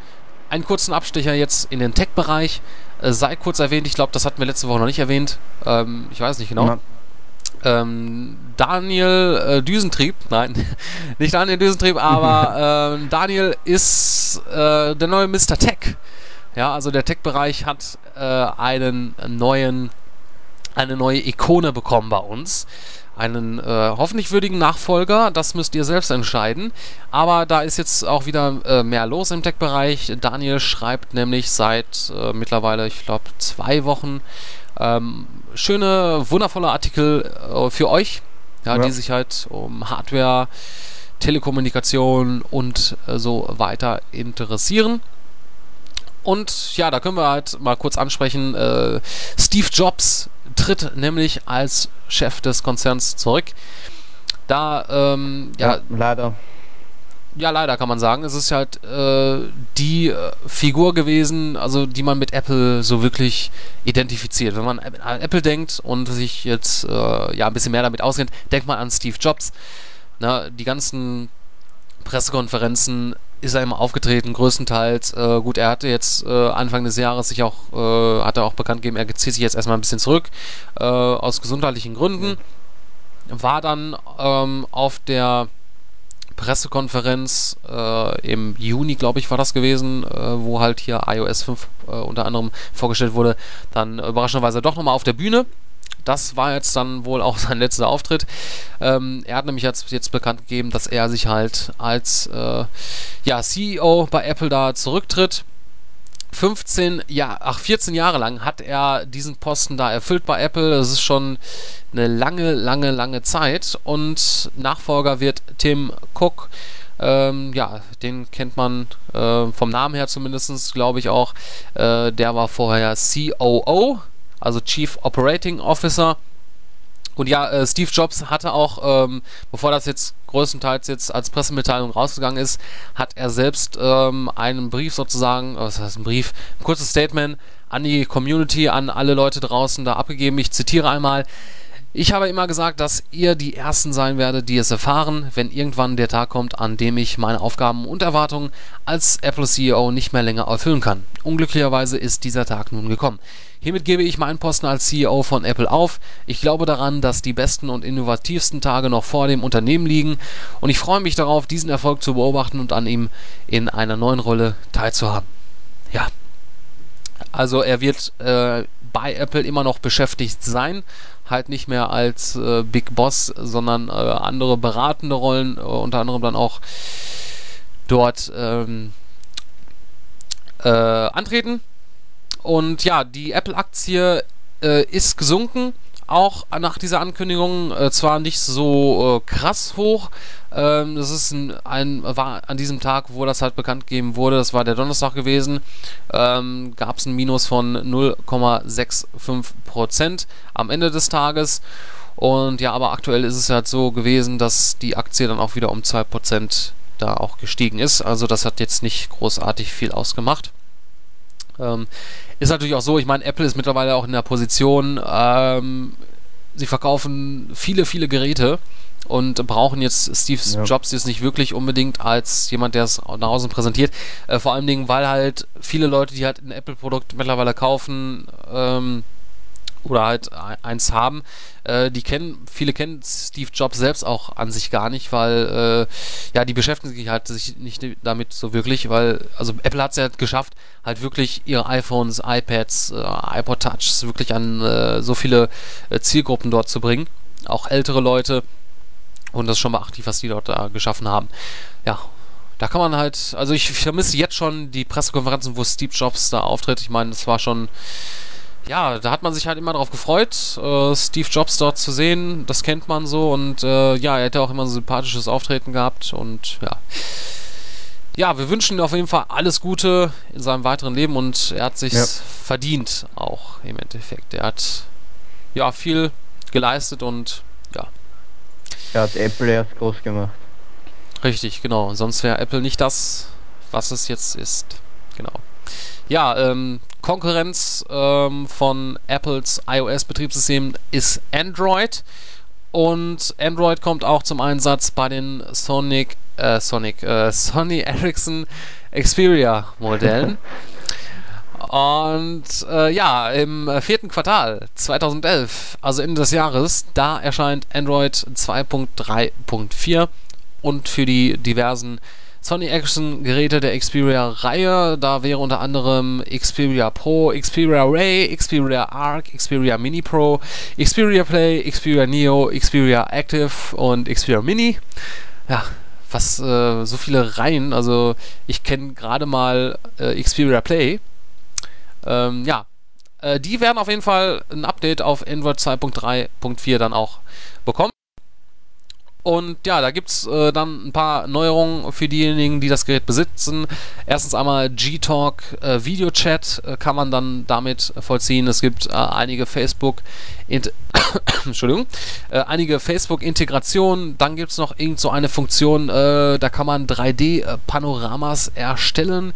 einen kurzen Abstecher jetzt in den Tech-Bereich. Äh, sei kurz erwähnt, ich glaube, das hatten wir letzte Woche noch nicht erwähnt. Ähm, ich weiß nicht genau. Ähm, Daniel äh, Düsentrieb, nein, nicht Daniel Düsentrieb, aber äh, Daniel ist äh, der neue Mr. Tech. Ja, also der Tech-Bereich hat äh, einen neuen, eine neue Ikone bekommen bei uns einen äh, hoffentlich würdigen Nachfolger. Das müsst ihr selbst entscheiden. Aber da ist jetzt auch wieder äh, mehr los im Tech-Bereich. Daniel schreibt nämlich seit äh, mittlerweile, ich glaube, zwei Wochen ähm, schöne, wundervolle Artikel äh, für euch, ja, ja. die sich halt um Hardware, Telekommunikation und äh, so weiter interessieren. Und ja, da können wir halt mal kurz ansprechen. Äh, Steve Jobs tritt nämlich als Chef des Konzerns zurück. Da, ähm, ja, ja,
leider.
Ja, leider kann man sagen. Es ist halt äh, die äh, Figur gewesen, also die man mit Apple so wirklich identifiziert. Wenn man an Apple denkt und sich jetzt äh, ja ein bisschen mehr damit auskennt, denkt man an Steve Jobs. Na, die ganzen Pressekonferenzen ist er immer aufgetreten, größtenteils. Äh, gut, er hatte jetzt äh, Anfang des Jahres sich auch, äh, hat er auch bekannt gegeben, er zieht sich jetzt erstmal ein bisschen zurück, äh, aus gesundheitlichen Gründen. War dann ähm, auf der Pressekonferenz äh, im Juni, glaube ich, war das gewesen, äh, wo halt hier iOS 5 unter anderem vorgestellt wurde, dann überraschenderweise doch nochmal auf der Bühne das war jetzt dann wohl auch sein letzter Auftritt. Ähm, er hat nämlich jetzt, jetzt bekannt gegeben, dass er sich halt als äh, ja, CEO bei Apple da zurücktritt. 15, ja, ach, 14 Jahre lang hat er diesen Posten da erfüllt bei Apple. Das ist schon eine lange, lange, lange Zeit. Und Nachfolger wird Tim Cook. Ähm, ja, den kennt man äh, vom Namen her zumindest, glaube ich auch. Äh, der war vorher COO also Chief Operating Officer. Und ja, äh, Steve Jobs hatte auch, ähm, bevor das jetzt größtenteils jetzt als Pressemitteilung rausgegangen ist, hat er selbst ähm, einen Brief sozusagen, was heißt ein Brief, ein kurzes Statement an die Community, an alle Leute draußen da abgegeben. Ich zitiere einmal. Ich habe immer gesagt, dass ihr die Ersten sein werdet, die es erfahren, wenn irgendwann der Tag kommt, an dem ich meine Aufgaben und Erwartungen als Apple CEO nicht mehr länger erfüllen kann. Unglücklicherweise ist dieser Tag nun gekommen. Hiermit gebe ich meinen Posten als CEO von Apple auf. Ich glaube daran, dass die besten und innovativsten Tage noch vor dem Unternehmen liegen und ich freue mich darauf, diesen Erfolg zu beobachten und an ihm in einer neuen Rolle teilzuhaben. Ja. Also er wird äh, bei Apple immer noch beschäftigt sein, halt nicht mehr als äh, Big Boss, sondern äh, andere beratende Rollen, äh, unter anderem dann auch dort ähm, äh, antreten. Und ja, die Apple-Aktie äh, ist gesunken. Auch nach dieser Ankündigung äh, zwar nicht so äh, krass hoch. Ähm, das ist ein, ein, war an diesem Tag, wo das halt bekannt gegeben wurde, das war der Donnerstag gewesen, ähm, gab es ein Minus von 0,65% am Ende des Tages. Und ja, aber aktuell ist es halt so gewesen, dass die Aktie dann auch wieder um 2% da auch gestiegen ist. Also das hat jetzt nicht großartig viel ausgemacht. Ähm, ist natürlich auch so, ich meine, Apple ist mittlerweile auch in der Position, ähm, sie verkaufen viele, viele Geräte und brauchen jetzt Steve ja. Jobs jetzt nicht wirklich unbedingt als jemand, der es nach außen präsentiert. Äh, vor allen Dingen, weil halt viele Leute, die halt ein Apple-Produkt mittlerweile kaufen, ähm, oder halt eins haben, äh, die kennen, viele kennen Steve Jobs selbst auch an sich gar nicht, weil äh, ja, die beschäftigen sich halt sich nicht damit so wirklich, weil, also Apple hat es ja geschafft, halt wirklich ihre iPhones, iPads, äh, iPod Touchs wirklich an äh, so viele äh, Zielgruppen dort zu bringen, auch ältere Leute und das ist schon beachtlich, was die dort da geschaffen haben. Ja, da kann man halt, also ich vermisse jetzt schon die Pressekonferenzen, wo Steve Jobs da auftritt. Ich meine, das war schon ja, da hat man sich halt immer darauf gefreut, äh, Steve Jobs dort zu sehen. Das kennt man so und äh, ja, er hätte auch immer ein sympathisches Auftreten gehabt und ja. Ja, wir wünschen ihm auf jeden Fall alles Gute in seinem weiteren Leben und er hat sich ja. verdient auch im Endeffekt. Er hat ja viel geleistet und ja.
Er hat Apple erst groß gemacht.
Richtig, genau. Sonst wäre Apple nicht das, was es jetzt ist. Genau. Ja, ähm, Konkurrenz ähm, von Apples iOS-Betriebssystem ist Android. Und Android kommt auch zum Einsatz bei den Sonic, äh, Sonic, äh, Sony Ericsson Xperia Modellen. Und äh, ja, im vierten Quartal 2011, also Ende des Jahres, da erscheint Android 2.3.4 und für die diversen Sony Action Geräte der Xperia-Reihe. Da wäre unter anderem Xperia Pro, Xperia Ray, Xperia Arc, Xperia Mini Pro, Xperia Play, Xperia Neo, Xperia Active und Xperia Mini. Ja, was äh, so viele Reihen. Also ich kenne gerade mal äh, Xperia Play. Ähm, ja, äh, die werden auf jeden Fall ein Update auf Android 2.3.4 dann auch bekommen. Und ja, da gibt es äh, dann ein paar Neuerungen für diejenigen, die das Gerät besitzen. Erstens einmal G-Talk äh, Video Chat äh, kann man dann damit vollziehen. Es gibt äh, einige Facebook Entschuldigung, äh, einige Facebook-Integrationen. Dann gibt es noch irgend so eine Funktion, äh, da kann man 3D-Panoramas erstellen.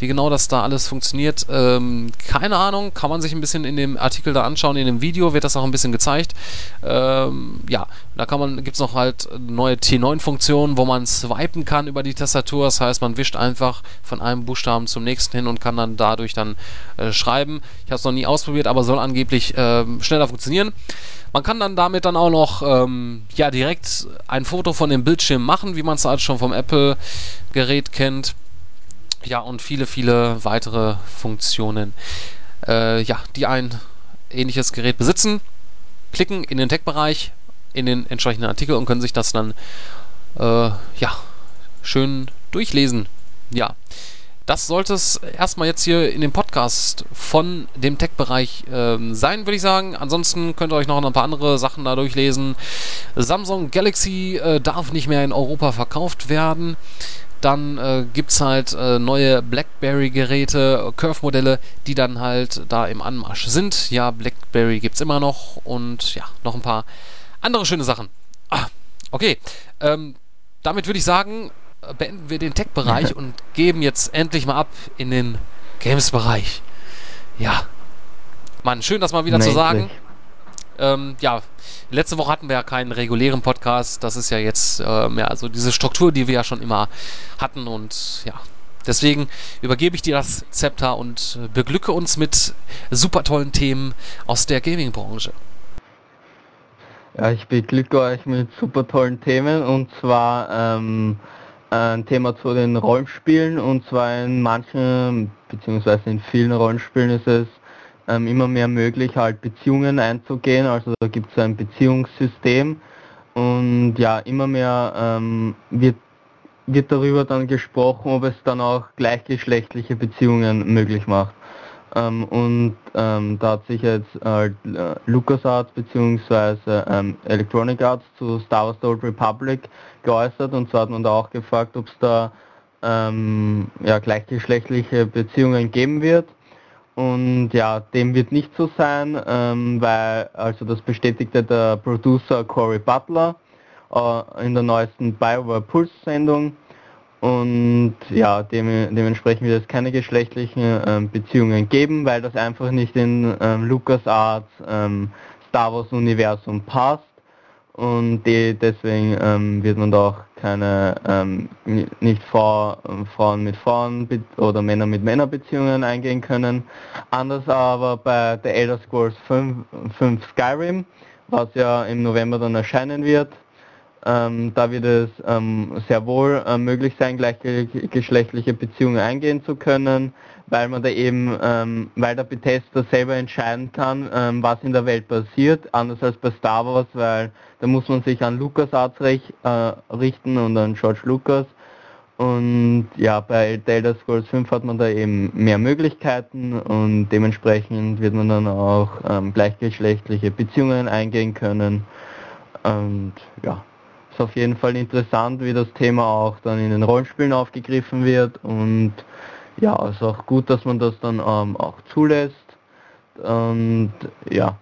Wie genau das da alles funktioniert, ähm, keine Ahnung. Kann man sich ein bisschen in dem Artikel da anschauen. In dem Video wird das auch ein bisschen gezeigt. Ähm, ja, da kann man, gibt es noch halt neue T9-Funktionen, wo man swipen kann über die Tastatur. Das heißt, man wischt einfach von einem Buchstaben zum nächsten hin und kann dann dadurch dann äh, schreiben. Ich habe es noch nie ausprobiert, aber soll angeblich äh, schneller funktionieren. Man kann dann damit dann auch noch ähm, ja direkt ein Foto von dem Bildschirm machen, wie man es halt schon vom Apple-Gerät kennt. Ja, und viele, viele weitere Funktionen, äh, ja, die ein ähnliches Gerät besitzen. Klicken in den Tech-Bereich, in den entsprechenden Artikel und können sich das dann, äh, ja, schön durchlesen. Ja, das sollte es erstmal jetzt hier in dem Podcast von dem Tech-Bereich ähm, sein, würde ich sagen. Ansonsten könnt ihr euch noch ein paar andere Sachen da durchlesen. Samsung Galaxy äh, darf nicht mehr in Europa verkauft werden. Dann äh, gibt es halt äh, neue BlackBerry-Geräte, Curve-Modelle, die dann halt da im Anmarsch sind. Ja, BlackBerry gibt es immer noch und ja, noch ein paar andere schöne Sachen. Ah, okay. Ähm, damit würde ich sagen, beenden wir den Tech-Bereich und geben jetzt endlich mal ab in den Games-Bereich. Ja. Mann, schön, das mal wieder Nächlich. zu sagen. Ähm, ja, letzte Woche hatten wir ja keinen regulären Podcast. Das ist ja jetzt äh, mehr also diese Struktur, die wir ja schon immer hatten. Und ja, deswegen übergebe ich dir das Zepter und beglücke uns mit super tollen Themen aus der Gaming-Branche.
Ja, ich beglücke euch mit super tollen Themen und zwar ähm, ein Thema zu den Rollenspielen und zwar in manchen beziehungsweise in vielen Rollenspielen ist es ähm, immer mehr möglich, halt Beziehungen einzugehen. Also da gibt es ein Beziehungssystem und ja, immer mehr ähm, wird, wird darüber dann gesprochen, ob es dann auch gleichgeschlechtliche Beziehungen möglich macht. Ähm, und ähm, da hat sich jetzt äh, LucasArts bzw. Ähm, Electronic Arts zu Star Wars The Old Republic geäußert und zwar hat man da auch gefragt, ob es da ähm, ja, gleichgeschlechtliche Beziehungen geben wird. Und ja, dem wird nicht so sein, ähm, weil, also das bestätigte der Producer Cory Butler äh, in der neuesten BioWare Pulse Sendung. Und ja, dem, dementsprechend wird es keine geschlechtlichen ähm, Beziehungen geben, weil das einfach nicht in ähm, LucasArts ähm, Star Wars Universum passt und die, deswegen ähm, wird man da auch keine ähm, nicht vor, Frauen mit Frauen oder Männer mit Männerbeziehungen eingehen können. Anders aber bei The Elder Scrolls 5, 5 Skyrim, was ja im November dann erscheinen wird, ähm, da wird es ähm, sehr wohl äh, möglich sein, gleichgeschlechtliche Beziehungen eingehen zu können, weil man da eben, ähm, weil der Bethesda selber entscheiden kann, ähm, was in der Welt passiert, anders als bei Star Wars, weil da muss man sich an LucasArts rech, äh, richten und an George Lucas. Und ja, bei Elder Scrolls 5 hat man da eben mehr Möglichkeiten und dementsprechend wird man dann auch ähm, gleichgeschlechtliche Beziehungen eingehen können. Und ja, auf jeden Fall interessant, wie das Thema auch dann in den Rollenspielen aufgegriffen wird und ja, es ist auch gut, dass man das dann ähm, auch zulässt und ja.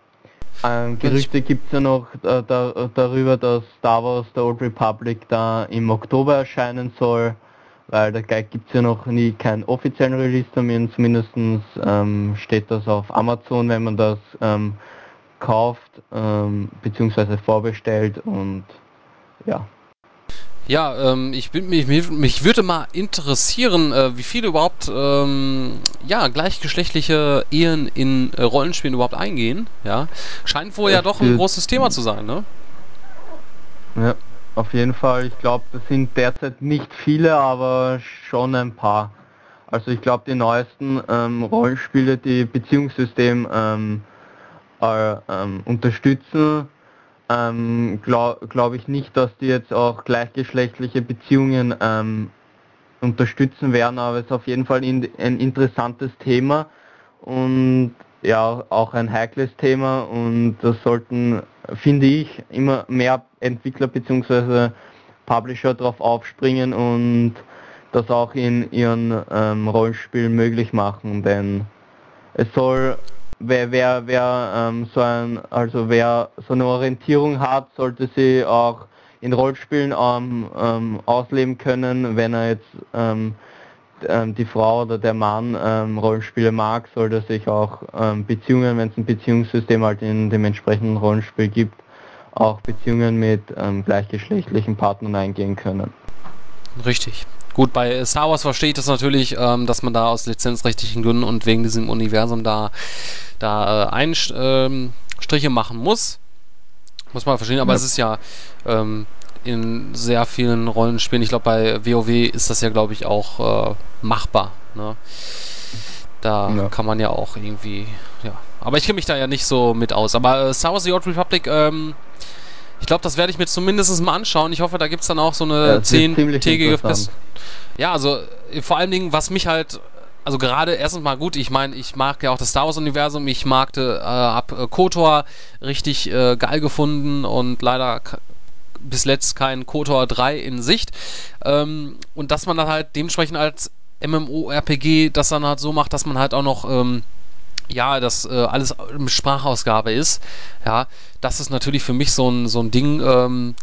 Ähm, Gerüchte gibt es ja noch äh, da, darüber, dass Star Wars The Old Republic da im Oktober erscheinen soll, weil da gibt es ja noch nie keinen offiziellen Release-Termin, zumindest ähm, steht das auf Amazon, wenn man das ähm, kauft ähm, bzw. vorbestellt und ja.
Ja, ähm, ich bin, mich, mich würde mal interessieren, äh, wie viele überhaupt ähm, ja, gleichgeschlechtliche Ehen in äh, Rollenspielen überhaupt eingehen. Ja, scheint wohl ja doch ein großes Thema zu sein, ne?
Ja, auf jeden Fall. Ich glaube, das sind derzeit nicht viele, aber schon ein paar. Also ich glaube, die neuesten ähm, Rollenspiele, die Beziehungssystem ähm, äh, ähm, unterstützen, ähm, glaube glaub ich nicht, dass die jetzt auch gleichgeschlechtliche Beziehungen ähm, unterstützen werden, aber es ist auf jeden Fall in, ein interessantes Thema und ja, auch ein heikles Thema und das sollten, finde ich, immer mehr Entwickler bzw. Publisher darauf aufspringen und das auch in ihren ähm, Rollenspielen möglich machen, denn es soll wer, wer, wer ähm, so ein, also wer so eine Orientierung hat, sollte sie auch in Rollenspielen ähm, ähm, ausleben können. Wenn er jetzt ähm, ähm, die Frau oder der Mann ähm, Rollenspiele mag, sollte sich auch Beziehungen, wenn es ein Beziehungssystem halt in dem entsprechenden Rollenspiel gibt, auch Beziehungen mit gleichgeschlechtlichen Partnern eingehen können.
Richtig. Gut, bei Star Wars verstehe ich das natürlich, ähm, dass man da aus lizenzrechtlichen Gründen und wegen diesem Universum da, da äh, Einstriche ähm, machen muss. Muss man verstehen, aber ja. es ist ja ähm, in sehr vielen Rollenspielen, ich glaube bei WoW ist das ja, glaube ich, auch äh, machbar. Ne? Da ja. kann man ja auch irgendwie, ja. Aber ich kenne mich da ja nicht so mit aus. Aber äh, Star Wars The Old Republic, ähm, ich glaube, das werde ich mir zumindest mal anschauen. Ich hoffe, da gibt es dann auch so eine zehntägige ja, Ja, also äh, vor allen Dingen, was mich halt also gerade erstens mal gut, ich meine, ich mag ja auch das Star Wars Universum, ich mag äh, ab äh, KOTOR richtig äh, geil gefunden und leider bis letzt kein KOTOR 3 in Sicht. Ähm, und dass man dann halt dementsprechend als MMORPG das dann halt so macht, dass man halt auch noch ähm, ja, das äh, alles Sprachausgabe ist, ja, das ist natürlich für mich so ein, so ein Ding, ähm,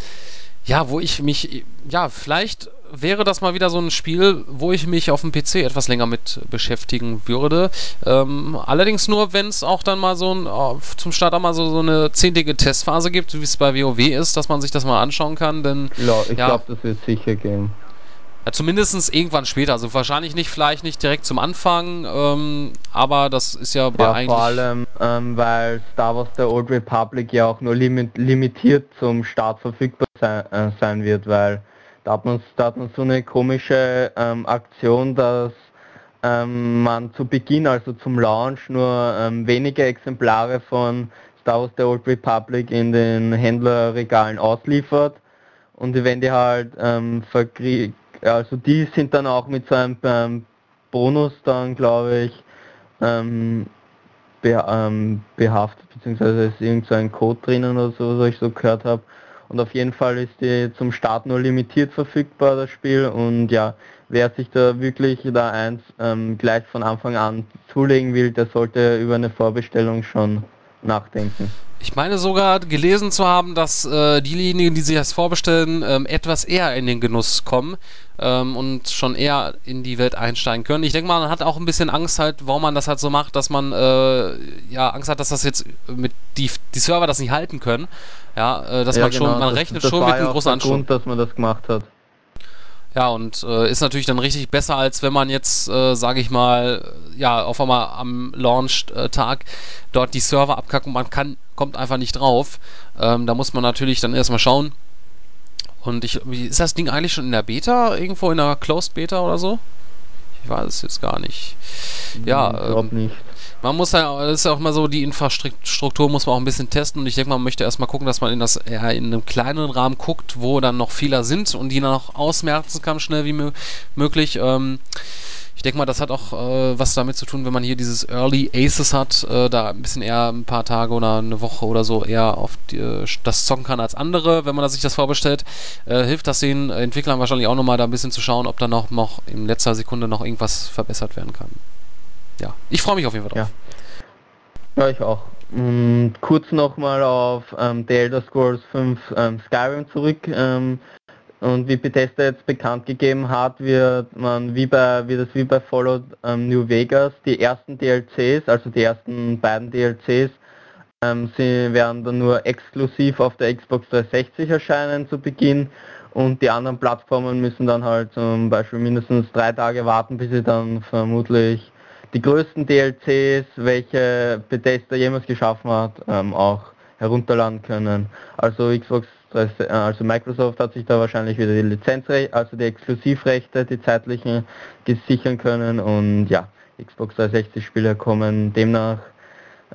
ja, wo ich mich, ja, vielleicht wäre das mal wieder so ein Spiel, wo ich mich auf dem PC etwas länger mit beschäftigen würde. Ähm, allerdings nur, wenn es auch dann mal so ein, oh, zum Start auch mal so, so eine zehntägige Testphase gibt, wie es bei WoW ist, dass man sich das mal anschauen kann, denn.
Ja, ich ja, glaube, das wird sicher gehen.
Ja, zumindest irgendwann später. Also wahrscheinlich nicht, vielleicht nicht direkt zum Anfang, ähm, aber das ist ja
bei ja, eigentlich. Vor allem, ähm, weil Star Wars The Old Republic ja auch nur limit limitiert zum Start verfügbar sein, äh, sein wird, weil da hat man, da hat man so eine komische ähm, Aktion, dass ähm, man zu Beginn, also zum Launch, nur ähm, wenige Exemplare von Star Wars The Old Republic in den Händlerregalen ausliefert und wenn die halt ähm, also die sind dann auch mit so einem ähm, Bonus dann, glaube ich, ähm, be ähm, behaftet, beziehungsweise ist irgend so ein Code drinnen oder so, was ich so gehört habe. Und auf jeden Fall ist die zum Start nur limitiert verfügbar, das Spiel. Und ja, wer sich da wirklich da eins ähm, gleich von Anfang an zulegen will, der sollte über eine Vorbestellung schon nachdenken.
Ich meine sogar gelesen zu haben, dass äh, diejenigen, die sich das vorbestellen, ähm, etwas eher in den Genuss kommen ähm, und schon eher in die Welt einsteigen können. Ich denke mal, man hat auch ein bisschen Angst halt, warum man das halt so macht, dass man äh, ja Angst hat, dass das jetzt mit die, die Server das nicht halten können. Ja, äh, dass ja, man genau, schon, man
das,
rechnet
das
schon mit einem großen Anschub.
Grund, dass man das gemacht hat.
Ja, und äh, ist natürlich dann richtig besser, als wenn man jetzt, äh, sage ich mal, ja, auf einmal am Launch-Tag dort die Server abkackt und man kann, kommt einfach nicht drauf. Ähm, da muss man natürlich dann erstmal schauen. Und ich, ist das Ding eigentlich schon in der Beta, irgendwo in der Closed Beta oder so? Ich weiß es jetzt gar nicht. Ja, ich
glaube ähm, nicht
man muss ja, das ist ja auch mal so, die Infrastruktur muss man auch ein bisschen testen und ich denke, man möchte erstmal gucken, dass man in das ja, in einem kleineren Rahmen guckt, wo dann noch Fehler sind und die dann auch ausmerzen kann, schnell wie möglich. Ähm, ich denke mal, das hat auch äh, was damit zu tun, wenn man hier dieses Early Aces hat, äh, da ein bisschen eher ein paar Tage oder eine Woche oder so eher auf die, äh, das zocken kann als andere, wenn man sich das vorbestellt. Äh, hilft das den Entwicklern wahrscheinlich auch nochmal da ein bisschen zu schauen, ob da noch, noch in letzter Sekunde noch irgendwas verbessert werden kann ja, ich freue mich auf jeden Fall drauf.
Ja, ja ich auch. Und kurz nochmal auf ähm, The Elder Scrolls 5 ähm, Skyrim zurück. Ähm, und wie Bethesda jetzt bekannt gegeben hat, wird man wie bei wie das wie bei Fallout ähm, New Vegas die ersten DLCs, also die ersten beiden DLCs, ähm, sie werden dann nur exklusiv auf der Xbox 360 erscheinen zu Beginn und die anderen Plattformen müssen dann halt zum Beispiel mindestens drei Tage warten, bis sie dann vermutlich die größten DLCs, welche Bethesda jemals geschaffen hat, ähm, auch herunterladen können. Also Xbox äh, also Microsoft hat sich da wahrscheinlich wieder die Lizenzrechte, also die Exklusivrechte, die zeitlichen sichern können und ja, Xbox 360 Spieler kommen demnach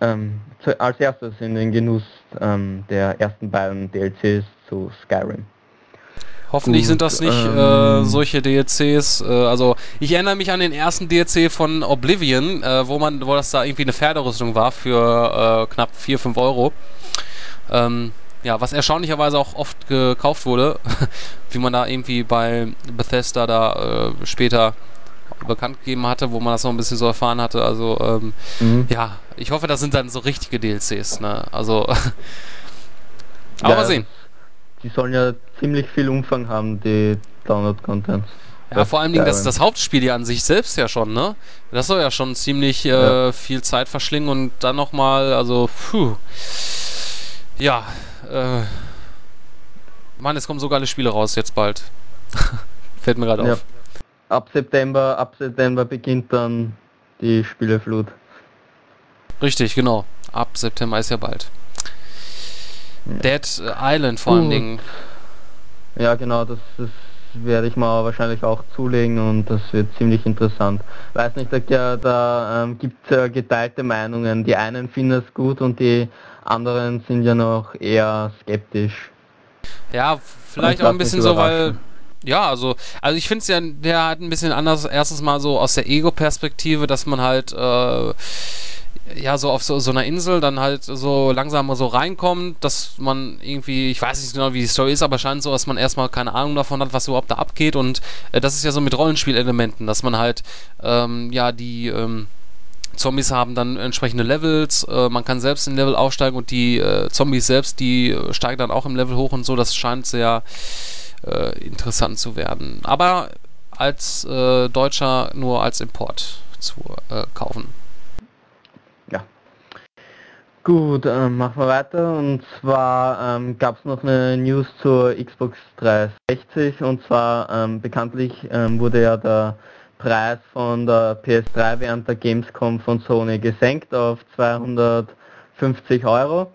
ähm, als erstes in den Genuss ähm, der ersten beiden DLCs zu Skyrim.
Hoffentlich Gut, sind das nicht äh, ähm, äh, solche DLCs. Äh, also ich erinnere mich an den ersten DLC von Oblivion, äh, wo man, wo das da irgendwie eine Pferderüstung war für äh, knapp 4, 5 Euro. Ähm, ja, was erstaunlicherweise auch oft gekauft wurde, wie man da irgendwie bei Bethesda da äh, später bekannt gegeben hatte, wo man das noch ein bisschen so erfahren hatte. Also ähm, mhm. ja, ich hoffe, das sind dann so richtige DLCs. Ne? Also aber ja, mal sehen
die sollen ja ziemlich viel Umfang haben, die Download-Contents.
Ja, vor allem das, das Hauptspiel ja an sich selbst ja schon, ne? Das soll ja schon ziemlich äh, ja. viel Zeit verschlingen und dann nochmal, also, puh. Ja, äh. Mann, es kommen so geile Spiele raus jetzt bald. Fällt mir gerade ja. auf.
Ab September, ab September beginnt dann die Spieleflut.
Richtig, genau. Ab September ist ja bald. Dead Island vor allen Dingen.
Ja, genau, das, das werde ich mal wahrscheinlich auch zulegen und das wird ziemlich interessant. Weiß nicht, da, da ähm, gibt es ja geteilte Meinungen. Die einen finden es gut und die anderen sind ja noch eher skeptisch.
Ja, vielleicht auch ein bisschen so, weil ja, also, also ich finde es ja, der hat ein bisschen anders, erstens mal so aus der Ego-Perspektive, dass man halt äh, ja, so auf so, so einer Insel dann halt so langsam so reinkommt, dass man irgendwie, ich weiß nicht genau, wie die Story ist, aber scheint so, dass man erstmal keine Ahnung davon hat, was überhaupt da abgeht und äh, das ist ja so mit Rollenspielelementen, dass man halt, ähm, ja, die, ähm, Zombies haben dann entsprechende Levels, äh, man kann selbst in Level aufsteigen und die äh, Zombies selbst, die äh, steigen dann auch im Level hoch und so, das scheint sehr äh, interessant zu werden. Aber als äh, Deutscher nur als Import zu kaufen.
Gut, ähm, machen wir weiter. Und zwar ähm, gab es noch eine News zur Xbox 360 und zwar ähm, bekanntlich ähm, wurde ja der Preis von der PS3 während der Gamescom von Sony gesenkt auf 250 Euro.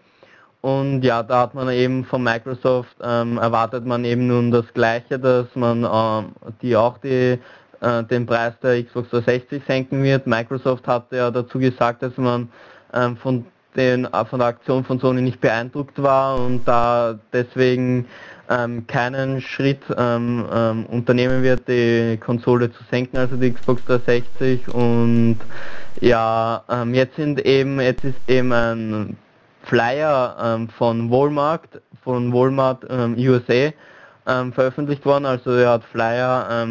Und ja, da hat man eben von Microsoft ähm, erwartet man eben nun das Gleiche, dass man ähm, die auch die äh, den Preis der Xbox 360 senken wird. Microsoft hatte ja dazu gesagt, dass man von den, äh, von der Aktion von Sony nicht beeindruckt war und da deswegen ähm, keinen Schritt ähm, ähm, unternehmen wird, die Konsole zu senken, also die Xbox 360 und ja, ähm, jetzt sind eben, jetzt ist eben ein Flyer ähm, von Walmart, von Walmart ähm, USA veröffentlicht worden, also er hat Flyer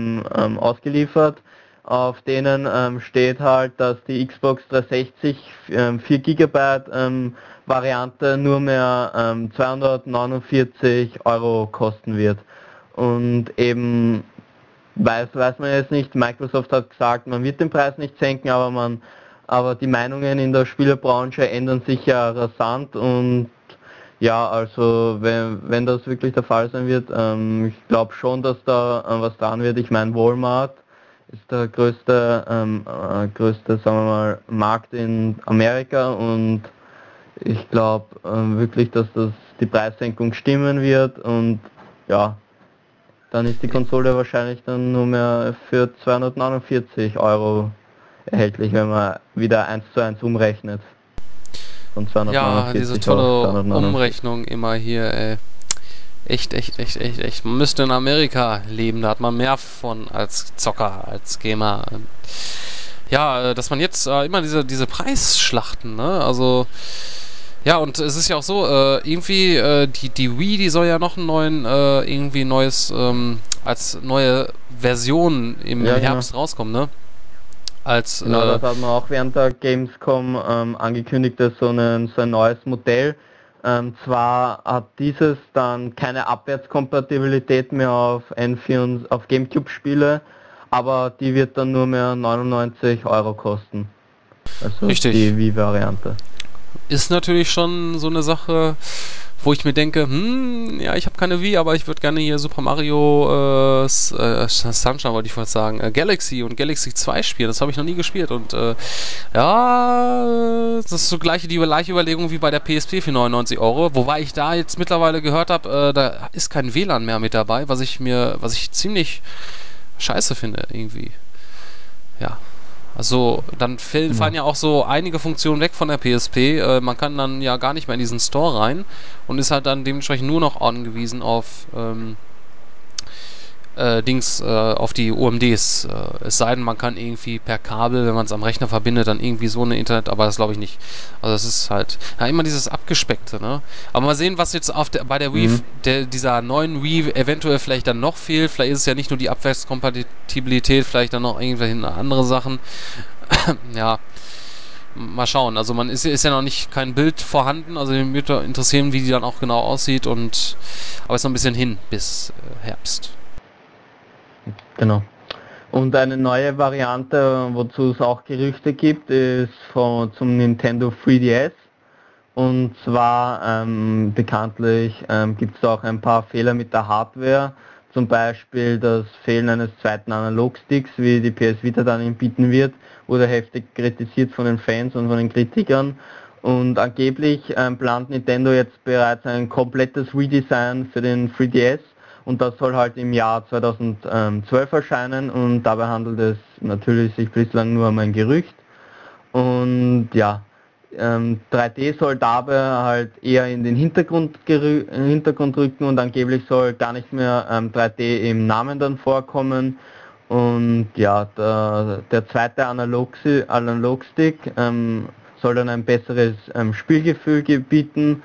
ausgeliefert auf denen ähm, steht halt, dass die Xbox 360 ähm, 4 GB ähm, Variante nur mehr ähm, 249 Euro kosten wird. Und eben weiß, weiß man jetzt nicht, Microsoft hat gesagt, man wird den Preis nicht senken, aber man aber die Meinungen in der Spielerbranche ändern sich ja rasant und ja, also wenn, wenn das wirklich der Fall sein wird, ähm, ich glaube schon, dass da äh, was dran wird. Ich meine, Walmart ist der größte, ähm, äh, größte, sagen wir mal, Markt in Amerika und ich glaube äh, wirklich, dass das die Preissenkung stimmen wird und ja, dann ist die Konsole wahrscheinlich dann nur mehr für 249 Euro erhältlich, wenn man wieder 1 zu 1 umrechnet.
Von 249 ja, diese tolle Umrechnung immer hier, ey. Echt, echt, echt, echt, echt. Man müsste in Amerika leben, da hat man mehr von als Zocker, als Gamer. Ja, äh, dass man jetzt äh, immer diese, diese Preisschlachten, ne? Also, ja, und es ist ja auch so, äh, irgendwie, äh, die, die Wii, die soll ja noch einen neuen, äh, irgendwie neues, ähm, als neue Version im, ja, Herbst genau. rauskommen, ne?
Als, genau, das hat man auch während der Gamescom ähm, angekündigt, dass so, ein, so ein neues Modell ähm, zwar hat dieses dann keine Abwärtskompatibilität mehr auf N4 und auf GameCube-Spiele, aber die wird dann nur mehr 99 Euro kosten.
Also Richtig. die Wii-Variante. Ist natürlich schon so eine Sache, wo ich mir denke, hm, ja, ich habe keine Wii, aber ich würde gerne hier Super Mario äh, äh, Sunshine, wollte ich fast sagen, äh, Galaxy und Galaxy 2 spielen. Das habe ich noch nie gespielt und äh, ja, das ist so gleiche die gleiche Überlegung wie bei der PSP für 99 Euro, wobei ich da jetzt mittlerweile gehört habe, äh, da ist kein WLAN mehr mit dabei, was ich mir, was ich ziemlich scheiße finde irgendwie. Also dann fallen ja. ja auch so einige Funktionen weg von der PSP. Äh, man kann dann ja gar nicht mehr in diesen Store rein und ist halt dann dementsprechend nur noch angewiesen auf ähm, äh, Dings äh, auf die UMDs. Äh, es sei denn, man kann irgendwie per Kabel, wenn man es am Rechner verbindet, dann irgendwie so eine Internet, aber das glaube ich nicht. Also das ist halt ja, immer dieses abgespeckte, ne? Aber mal sehen, was jetzt auf der, bei der Wii, mhm. der, dieser neuen Wii eventuell vielleicht dann noch fehlt. Vielleicht ist es ja nicht nur die Abwärtskompatibilität, vielleicht dann noch irgendwelche andere Sachen. ja. Mal schauen. Also man ist, ist ja noch nicht kein Bild vorhanden, also mich würde interessieren, wie die dann auch genau aussieht und aber es ist noch ein bisschen hin bis äh, Herbst.
Genau. Und eine neue Variante, wozu es auch Gerüchte gibt, ist von, zum Nintendo 3DS. Und zwar ähm, bekanntlich ähm, gibt es auch ein paar Fehler mit der Hardware, zum Beispiel das Fehlen eines zweiten Analogsticks, wie die PS Vita dann ihm bieten wird, wurde heftig kritisiert von den Fans und von den Kritikern. Und angeblich ähm, plant Nintendo jetzt bereits ein komplettes Redesign für den 3DS und das soll halt im Jahr 2012 erscheinen. Und dabei handelt es natürlich sich bislang nur um ein Gerücht. Und ja, ähm, 3D soll dabei halt eher in den Hintergrund, in Hintergrund rücken. Und angeblich soll gar nicht mehr ähm, 3D im Namen dann vorkommen. Und ja, der, der zweite Analogstick Analog ähm, soll dann ein besseres ähm, Spielgefühl bieten.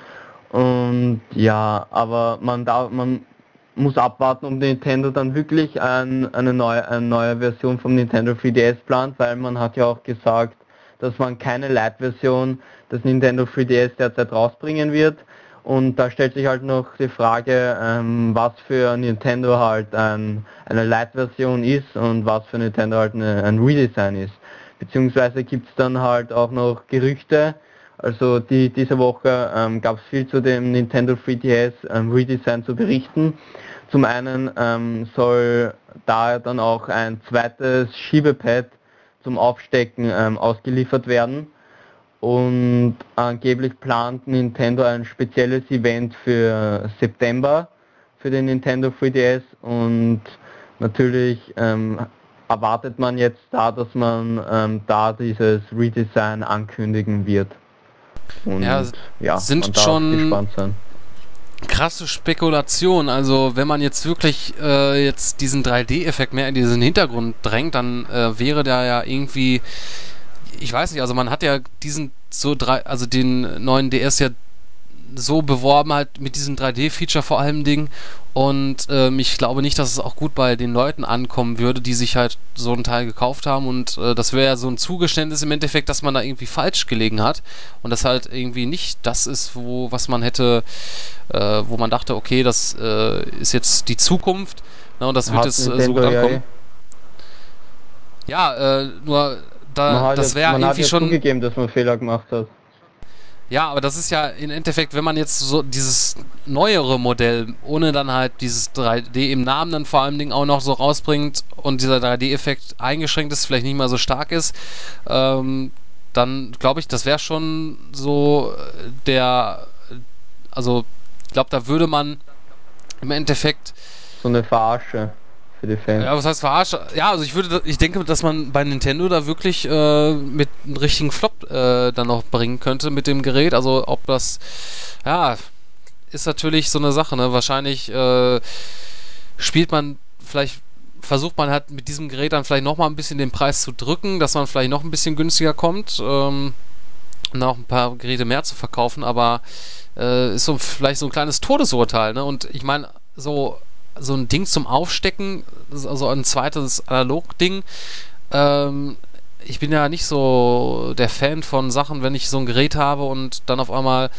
Und ja, aber man, da, man muss abwarten, ob Nintendo dann wirklich ein, eine, neue, eine neue Version vom Nintendo 3DS plant, weil man hat ja auch gesagt, dass man keine Lite-Version des Nintendo 3DS derzeit rausbringen wird. Und da stellt sich halt noch die Frage, ähm, was für Nintendo halt ein, eine Lite-Version ist und was für Nintendo halt eine, ein Redesign ist. Beziehungsweise gibt es dann halt auch noch Gerüchte, also die, diese Woche ähm, gab es viel zu dem Nintendo 3DS ähm, Redesign zu berichten. Zum einen ähm, soll da dann auch ein zweites Schiebepad zum Aufstecken ähm, ausgeliefert werden. Und angeblich plant Nintendo ein spezielles Event für September für den Nintendo 3DS und natürlich ähm, erwartet man jetzt da, dass man ähm, da dieses Redesign ankündigen wird.
Und ja, ja sind schon krasse Spekulation. Also wenn man jetzt wirklich äh, jetzt diesen 3D-Effekt mehr in diesen Hintergrund drängt, dann äh, wäre da ja irgendwie, ich weiß nicht, also man hat ja diesen so drei, also den neuen DS ja so beworben halt mit diesem 3D-Feature vor allem Ding und ähm, ich glaube nicht, dass es auch gut bei den Leuten ankommen würde, die sich halt so einen Teil gekauft haben und äh, das wäre ja so ein Zugeständnis im Endeffekt, dass man da irgendwie falsch gelegen hat und das halt irgendwie nicht das ist, wo was man hätte, äh, wo man dachte, okay, das äh, ist jetzt die Zukunft ne, und das wird jetzt äh, so gut ankommen. Ja, äh, nur da, das wäre irgendwie
hat
schon
zugegeben, dass man Fehler gemacht hat.
Ja, aber das ist ja im Endeffekt, wenn man jetzt so dieses neuere Modell, ohne dann halt dieses 3D im Namen dann vor allem Ding auch noch so rausbringt und dieser 3D-Effekt eingeschränkt ist, vielleicht nicht mal so stark ist, ähm, dann glaube ich, das wäre schon so der, also ich glaube, da würde man im Endeffekt
so eine Verarsche für die Fans.
Ja, was heißt verarscht? Ja, also ich würde, ich denke, dass man bei Nintendo da wirklich äh, mit einem richtigen Flop äh, dann noch bringen könnte mit dem Gerät. Also ob das, ja, ist natürlich so eine Sache. Ne? Wahrscheinlich äh, spielt man vielleicht versucht man halt mit diesem Gerät dann vielleicht nochmal ein bisschen den Preis zu drücken, dass man vielleicht noch ein bisschen günstiger kommt ähm, und auch ein paar Geräte mehr zu verkaufen, aber äh, ist so vielleicht so ein kleines Todesurteil, ne? Und ich meine, so so ein Ding zum Aufstecken, also ein zweites Analog-Ding. Ähm, ich bin ja nicht so der Fan von Sachen, wenn ich so ein Gerät habe und dann auf einmal,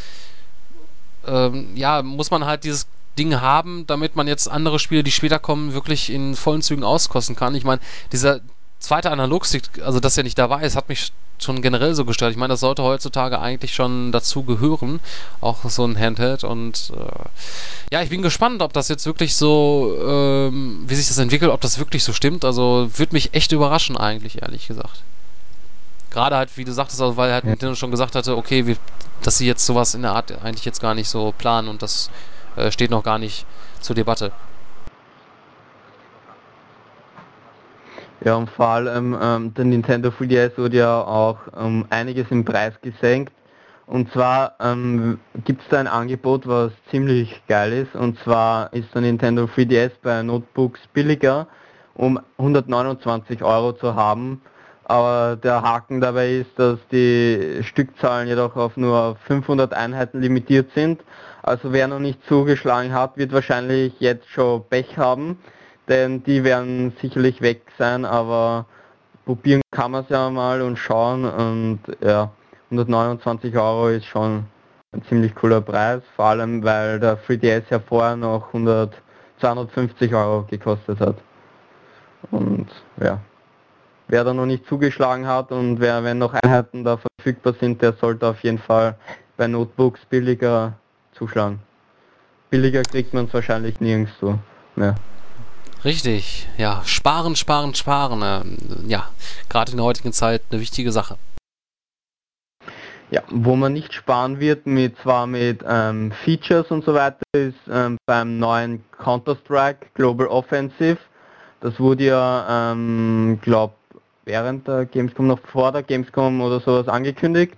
ähm, ja, muss man halt dieses Ding haben, damit man jetzt andere Spiele, die später kommen, wirklich in vollen Zügen auskosten kann. Ich meine, dieser zweite Analogstick, also dass er nicht dabei ist, hat mich schon generell so gestört. Ich meine, das sollte heutzutage eigentlich schon dazu gehören, auch so ein Handheld. Und äh, ja, ich bin gespannt, ob das jetzt wirklich so, ähm, wie sich das entwickelt, ob das wirklich so stimmt. Also würde mich echt überraschen eigentlich, ehrlich gesagt. Gerade halt, wie du sagtest, also, weil halt ja. Nintendo schon gesagt hatte, okay, wir, dass sie jetzt sowas in der Art eigentlich jetzt gar nicht so planen und das äh, steht noch gar nicht zur Debatte.
Ja, und vor allem ähm, der Nintendo 3DS wurde ja auch ähm, einiges im Preis gesenkt. Und zwar ähm, gibt es da ein Angebot, was ziemlich geil ist. Und zwar ist der Nintendo 3DS bei Notebooks billiger, um 129 Euro zu haben. Aber der Haken dabei ist, dass die Stückzahlen jedoch auf nur 500 Einheiten limitiert sind. Also wer noch nicht zugeschlagen hat, wird wahrscheinlich jetzt schon Pech haben denn die werden sicherlich weg sein, aber probieren kann man es ja mal und schauen und ja, 129 Euro ist schon ein ziemlich cooler Preis, vor allem weil der 3DS ja vorher noch 100, 250 Euro gekostet hat. Und ja, wer da noch nicht zugeschlagen hat und wer, wenn noch Einheiten da verfügbar sind, der sollte auf jeden Fall bei Notebooks billiger zuschlagen. Billiger kriegt man es wahrscheinlich nirgendwo mehr.
Richtig, ja. Sparen, sparen, sparen. Äh, ja, gerade in der heutigen Zeit eine wichtige Sache.
Ja, wo man nicht sparen wird, mit zwar mit ähm, Features und so weiter, ist ähm, beim neuen Counter-Strike Global Offensive. Das wurde ja, ähm, glaube während der Gamescom, noch vor der Gamescom oder sowas angekündigt.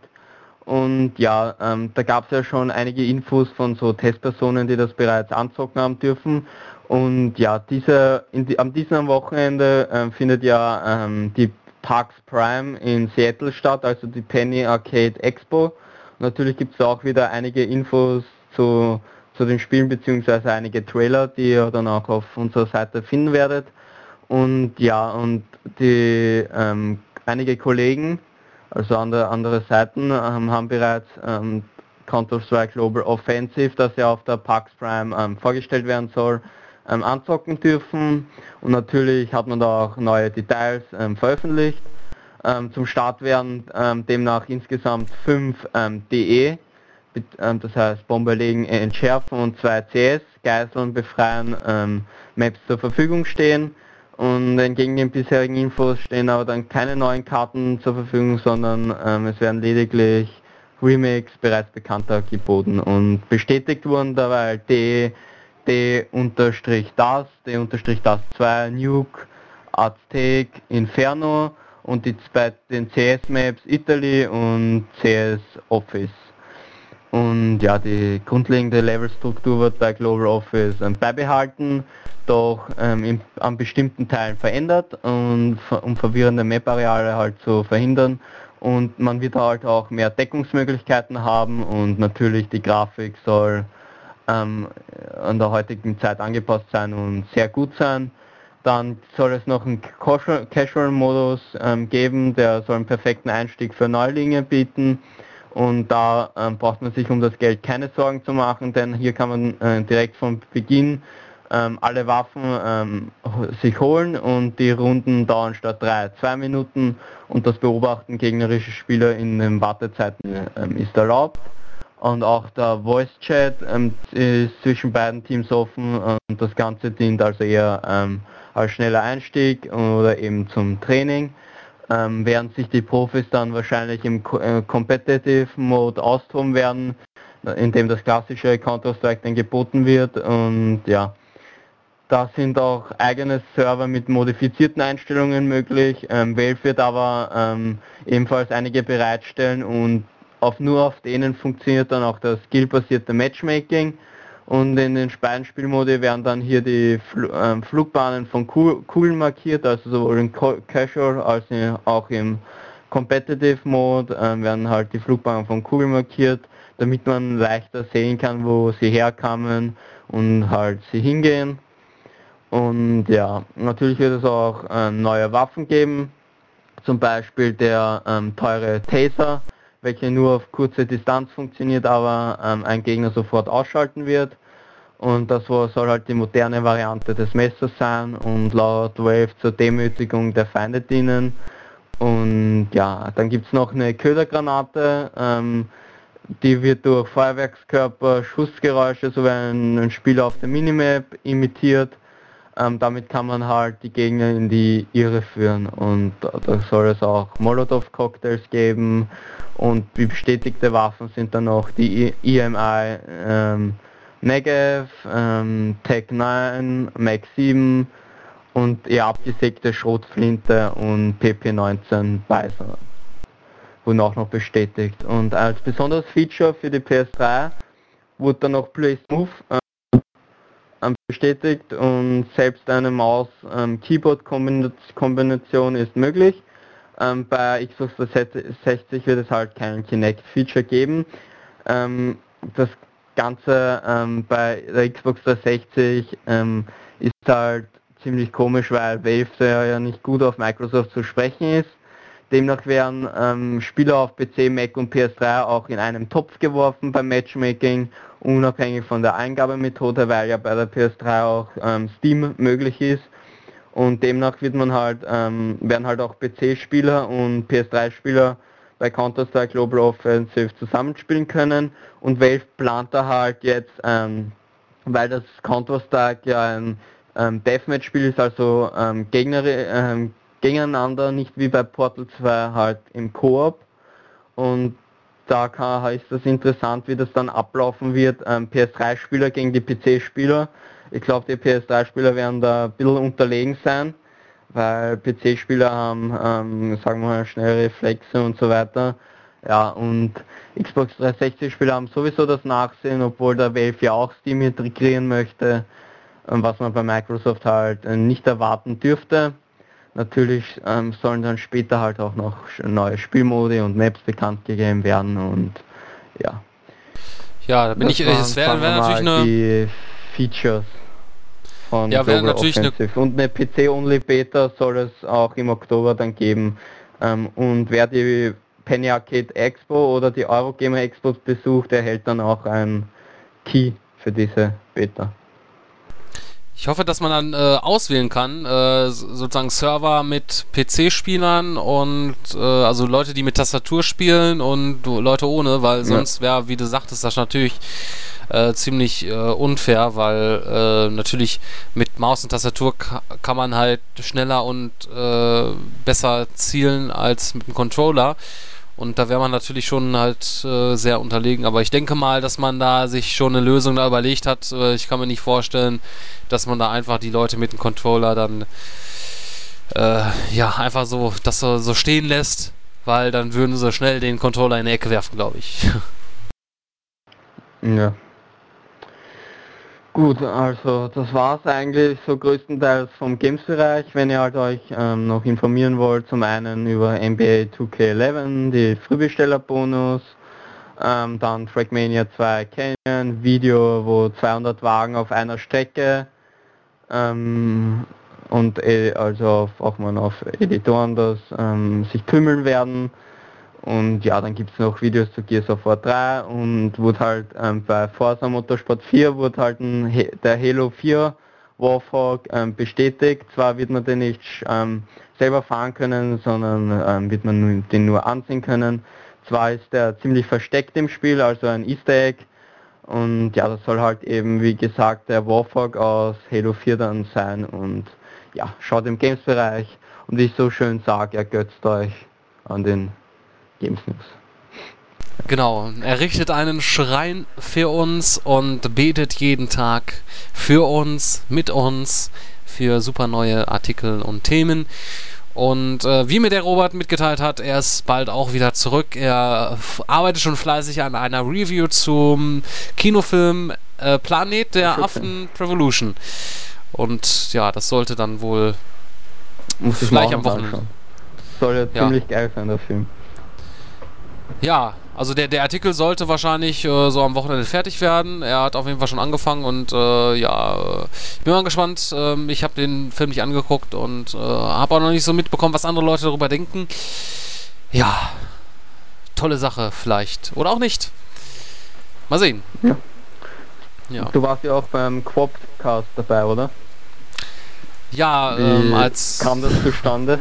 Und ja, ähm, da gab es ja schon einige Infos von so Testpersonen, die das bereits anzocken haben dürfen. Und ja, diese, die, am diesem Wochenende äh, findet ja ähm, die PAX Prime in Seattle statt, also die Penny Arcade Expo. Und natürlich gibt es auch wieder einige Infos zu, zu den Spielen beziehungsweise einige Trailer, die ihr dann auch auf unserer Seite finden werdet. Und ja, und die ähm, einige Kollegen, also andere, andere Seiten, ähm, haben bereits ähm, Counter-Strike Global Offensive, das ja auf der PAX Prime ähm, vorgestellt werden soll, ähm, anzocken dürfen und natürlich hat man da auch neue Details ähm, veröffentlicht. Ähm, zum Start werden ähm, demnach insgesamt fünf ähm, DE, ähm, das heißt Bombe legen, entschärfen und zwei CS, Geiseln befreien, Maps zur Verfügung stehen. Und entgegen den bisherigen Infos stehen aber dann keine neuen Karten zur Verfügung, sondern es werden lediglich Remakes bereits bekannter geboten und bestätigt wurden dabei DE D-das, D-das 2, Nuke, Aztec, Inferno und die zwei, den CS Maps Italy und CS Office. Und ja, die grundlegende Levelstruktur wird bei Global Office ähm, beibehalten, doch ähm, in, an bestimmten Teilen verändert, und, um verwirrende Map-Areale halt zu verhindern. Und man wird halt auch mehr Deckungsmöglichkeiten haben und natürlich die Grafik soll ähm, an der heutigen Zeit angepasst sein und sehr gut sein. Dann soll es noch einen Casual-Modus ähm, geben, der soll einen perfekten Einstieg für Neulinge bieten. Und da ähm, braucht man sich um das Geld keine Sorgen zu machen, denn hier kann man äh, direkt von Beginn ähm, alle Waffen ähm, sich holen und die Runden dauern statt drei zwei Minuten und das Beobachten gegnerischer Spieler in den Wartezeiten ähm, ist erlaubt. Und auch der Voice Chat ähm, ist zwischen beiden Teams offen und das Ganze dient also eher ähm, als schneller Einstieg oder eben zum Training. Ähm, während sich die Profis dann wahrscheinlich im äh, Competitive Mode austoben werden, in dem das klassische Counter-Strike dann geboten wird und ja, da sind auch eigene Server mit modifizierten Einstellungen möglich. Ähm, Valve wird aber ähm, ebenfalls einige bereitstellen und auf nur auf denen funktioniert dann auch das skillbasierte Matchmaking und in den beiden Spielmodi werden dann hier die Fl äh, Flugbahnen von Kugeln markiert, also sowohl im Casual als auch im Competitive Mode äh, werden halt die Flugbahnen von Kugeln markiert, damit man leichter sehen kann, wo sie herkamen und halt sie hingehen. Und ja, natürlich wird es auch äh, neue Waffen geben, zum Beispiel der ähm, teure Taser, welche nur auf kurze Distanz funktioniert, aber ähm, ein Gegner sofort ausschalten wird. Und das soll halt die moderne Variante des Messers sein und laut Wave zur Demütigung der Feinde dienen. Und ja, dann gibt es noch eine Ködergranate, ähm, die wird durch Feuerwerkskörper, Schussgeräusche sowie ein, ein Spieler auf der Minimap imitiert. Ähm, damit kann man halt die Gegner in die Irre führen und da soll es auch Molotov-Cocktails geben und wie bestätigte Waffen sind dann noch die EMI ähm, Negev, ähm, Tech 9, Mac 7 und eher abgesägte Schrotflinte und PP19 Bison wurden auch noch bestätigt. Und als besonderes Feature für die PS3 wurde dann noch Play Smooth bestätigt und selbst eine Maus-Keyboard-Kombination ähm, ist möglich. Ähm, bei Xbox 360 wird es halt kein Kinect-Feature geben. Ähm, das Ganze ähm, bei der Xbox 360 ähm, ist halt ziemlich komisch, weil Valve ja nicht gut auf Microsoft zu sprechen ist. Demnach werden ähm, Spieler auf PC, Mac und PS3 auch in einem Topf geworfen beim Matchmaking, unabhängig von der Eingabemethode, weil ja bei der PS3 auch ähm, Steam möglich ist. Und demnach wird man halt, ähm, werden halt auch PC-Spieler und PS3-Spieler bei Counter-Strike Global Offensive zusammenspielen können. Und Valve plant da halt jetzt, ähm, weil das Counter-Strike ja ein ähm, Deathmatch-Spiel ist, also ähm, Gegner, ähm, gegeneinander, nicht wie bei Portal 2 halt im Koop und da kann, ist das interessant, wie das dann ablaufen wird, ähm, PS3-Spieler gegen die PC-Spieler ich glaube, die PS3-Spieler werden da ein bisschen unterlegen sein, weil PC-Spieler haben, ähm, sagen wir mal, schnelle Reflexe und so weiter. Ja, und Xbox 360-Spieler haben sowieso das Nachsehen, obwohl der Valve ja auch Steam integrieren möchte, ähm, was man bei Microsoft halt äh, nicht erwarten dürfte. Natürlich ähm, sollen dann später halt auch noch neue Spielmodi und Maps bekannt gegeben werden und ja.
Ja, da bin das ich, es wäre wär natürlich eine...
Die Features
von ja, Global natürlich
Offensive. Eine und eine PC-Only-Beta soll es auch im Oktober dann geben. Ähm, und wer die Penny Arcade Expo oder die Eurogamer Expo besucht, erhält dann auch ein Key für diese Beta.
Ich hoffe, dass man dann äh, auswählen kann, äh, sozusagen Server mit PC-Spielern und äh, also Leute, die mit Tastatur spielen und Leute ohne, weil sonst wäre, wie du sagtest, das natürlich äh, ziemlich äh, unfair, weil äh, natürlich mit Maus und Tastatur kann man halt schneller und besser zielen als mit dem Controller. Und da wäre man natürlich schon halt äh, sehr unterlegen. Aber ich denke mal, dass man da sich schon eine Lösung da überlegt hat. Äh, ich kann mir nicht vorstellen, dass man da einfach die Leute mit dem Controller dann äh, ja einfach so das so, so stehen lässt, weil dann würden sie schnell den Controller in die Ecke werfen, glaube ich.
Ja. Gut, also das war's eigentlich so größtenteils vom Games-Bereich. Wenn ihr halt euch ähm, noch informieren wollt, zum einen über NBA 2K11, die Frühbestellerbonus, ähm, dann Trackmania 2 Canyon, Video, wo 200 Wagen auf einer Strecke ähm, und äh, also auch mal auf Editoren das ähm, sich tümmeln werden. Und ja, dann gibt es noch Videos zu Gears of War 3 und wurde halt ähm, bei Forza Motorsport 4 wurde halt ein, der Halo 4 Warthog ähm, bestätigt. Zwar wird man den nicht ähm, selber fahren können, sondern ähm, wird man den nur ansehen können. Zwar ist der ziemlich versteckt im Spiel, also ein Easter Egg. Und ja, das soll halt eben, wie gesagt, der Warthog aus Halo 4 dann sein. Und ja, schaut im Games-Bereich. Und wie ich so schön sage, ergötzt euch an den Games News.
Genau, er richtet einen Schrein für uns und betet jeden Tag für uns, mit uns, für super neue Artikel und Themen. Und äh, wie mir der Robert mitgeteilt hat, er ist bald auch wieder zurück. Er arbeitet schon fleißig an einer Review zum Kinofilm äh, Planet der Affen Revolution. Und ja, das sollte dann wohl
Muss ich
gleich am Wochenende.
Soll Ja. ziemlich geil sein, der Film.
Ja, also der, der Artikel sollte wahrscheinlich äh, so am Wochenende fertig werden. Er hat auf jeden Fall schon angefangen und äh, ja, ich bin mal gespannt. Ähm, ich habe den Film nicht angeguckt und äh, habe auch noch nicht so mitbekommen, was andere Leute darüber denken. Ja, tolle Sache vielleicht. Oder auch nicht. Mal sehen.
Ja.
Ja,
Du warst ja auch beim Quopcast dabei, oder?
ja
Wie
ähm, als...
kam das zustande?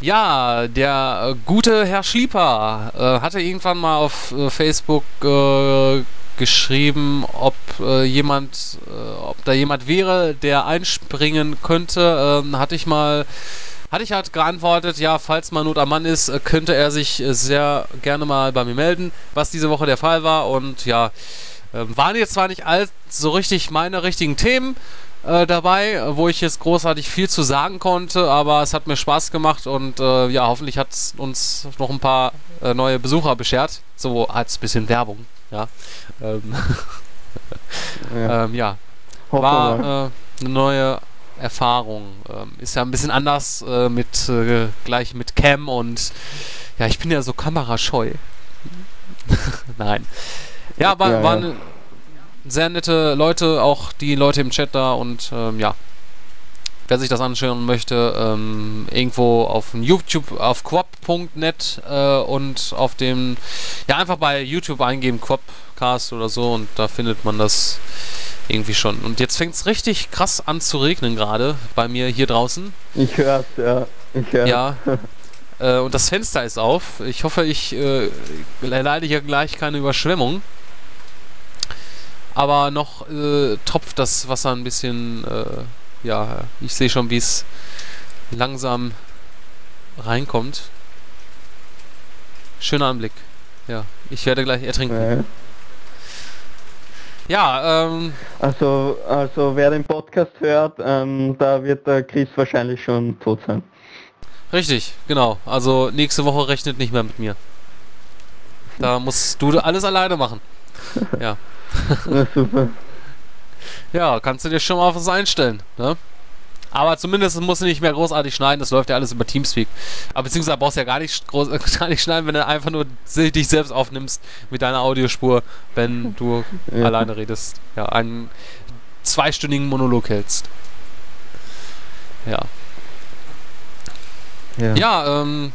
Ja, der äh, gute Herr Schlieper äh, hatte irgendwann mal auf äh, Facebook äh, geschrieben, ob äh, jemand, ob da jemand wäre, der einspringen könnte. Ähm, hatte ich mal, hatte ich halt geantwortet, ja, falls mal Not am Mann ist, könnte er sich sehr gerne mal bei mir melden, was diese Woche der Fall war. Und ja, ähm, waren jetzt zwar nicht all so richtig meine richtigen Themen, äh, dabei, wo ich jetzt großartig viel zu sagen konnte, aber es hat mir Spaß gemacht und äh, ja, hoffentlich hat es uns noch ein paar äh, neue Besucher beschert. So als bisschen Werbung, ja. Ähm,
Ja.
ähm, ja. War äh, eine neue Erfahrung. Ähm, ist ja ein bisschen anders äh, mit äh, gleich mit Cam und ja, ich bin ja so kamerascheu. Nein. Ja, aber
Ja, ja.
waren sehr nette Leute, auch die Leute im Chat da und ähm, ja. Wer sich das anschauen möchte, ähm, irgendwo auf YouTube, auf quap.net äh, und auf dem, ja, einfach bei YouTube eingeben, Quapcast oder so und da findet man das irgendwie schon. Und jetzt fängt es richtig krass an zu regnen gerade bei mir hier draußen.
Ich hör's, ja. Ich hör's.
Ja. äh, und das Fenster ist auf. Ich hoffe, ich äh, leide hier gleich keine Überschwemmung. Aber noch äh, tropft das Wasser ein bisschen. Äh, ja, ich sehe schon, wie es langsam reinkommt. Schöner Anblick. Ja, ich werde gleich ertrinken.
Ja.
Ja, ähm,
Also, also wer den Podcast hört, ähm, da wird der Chris wahrscheinlich schon tot sein.
Richtig, genau. Also nächste Woche rechnet nicht mehr mit mir. Da musst du alles alleine machen. Ja.
Super.
Ja, kannst du dir schon mal auf was einstellen, ne? Aber zumindest musst du nicht mehr großartig schneiden, das läuft ja alles über Teamspeak. Aber beziehungsweise brauchst du ja gar nicht, groß, gar nicht schneiden, wenn du einfach nur dich selbst aufnimmst mit deiner Audiospur, wenn du
Ja.
alleine redest. Ja, einen zweistündigen Monolog hältst. Ja.
Ja.
Ja, ähm.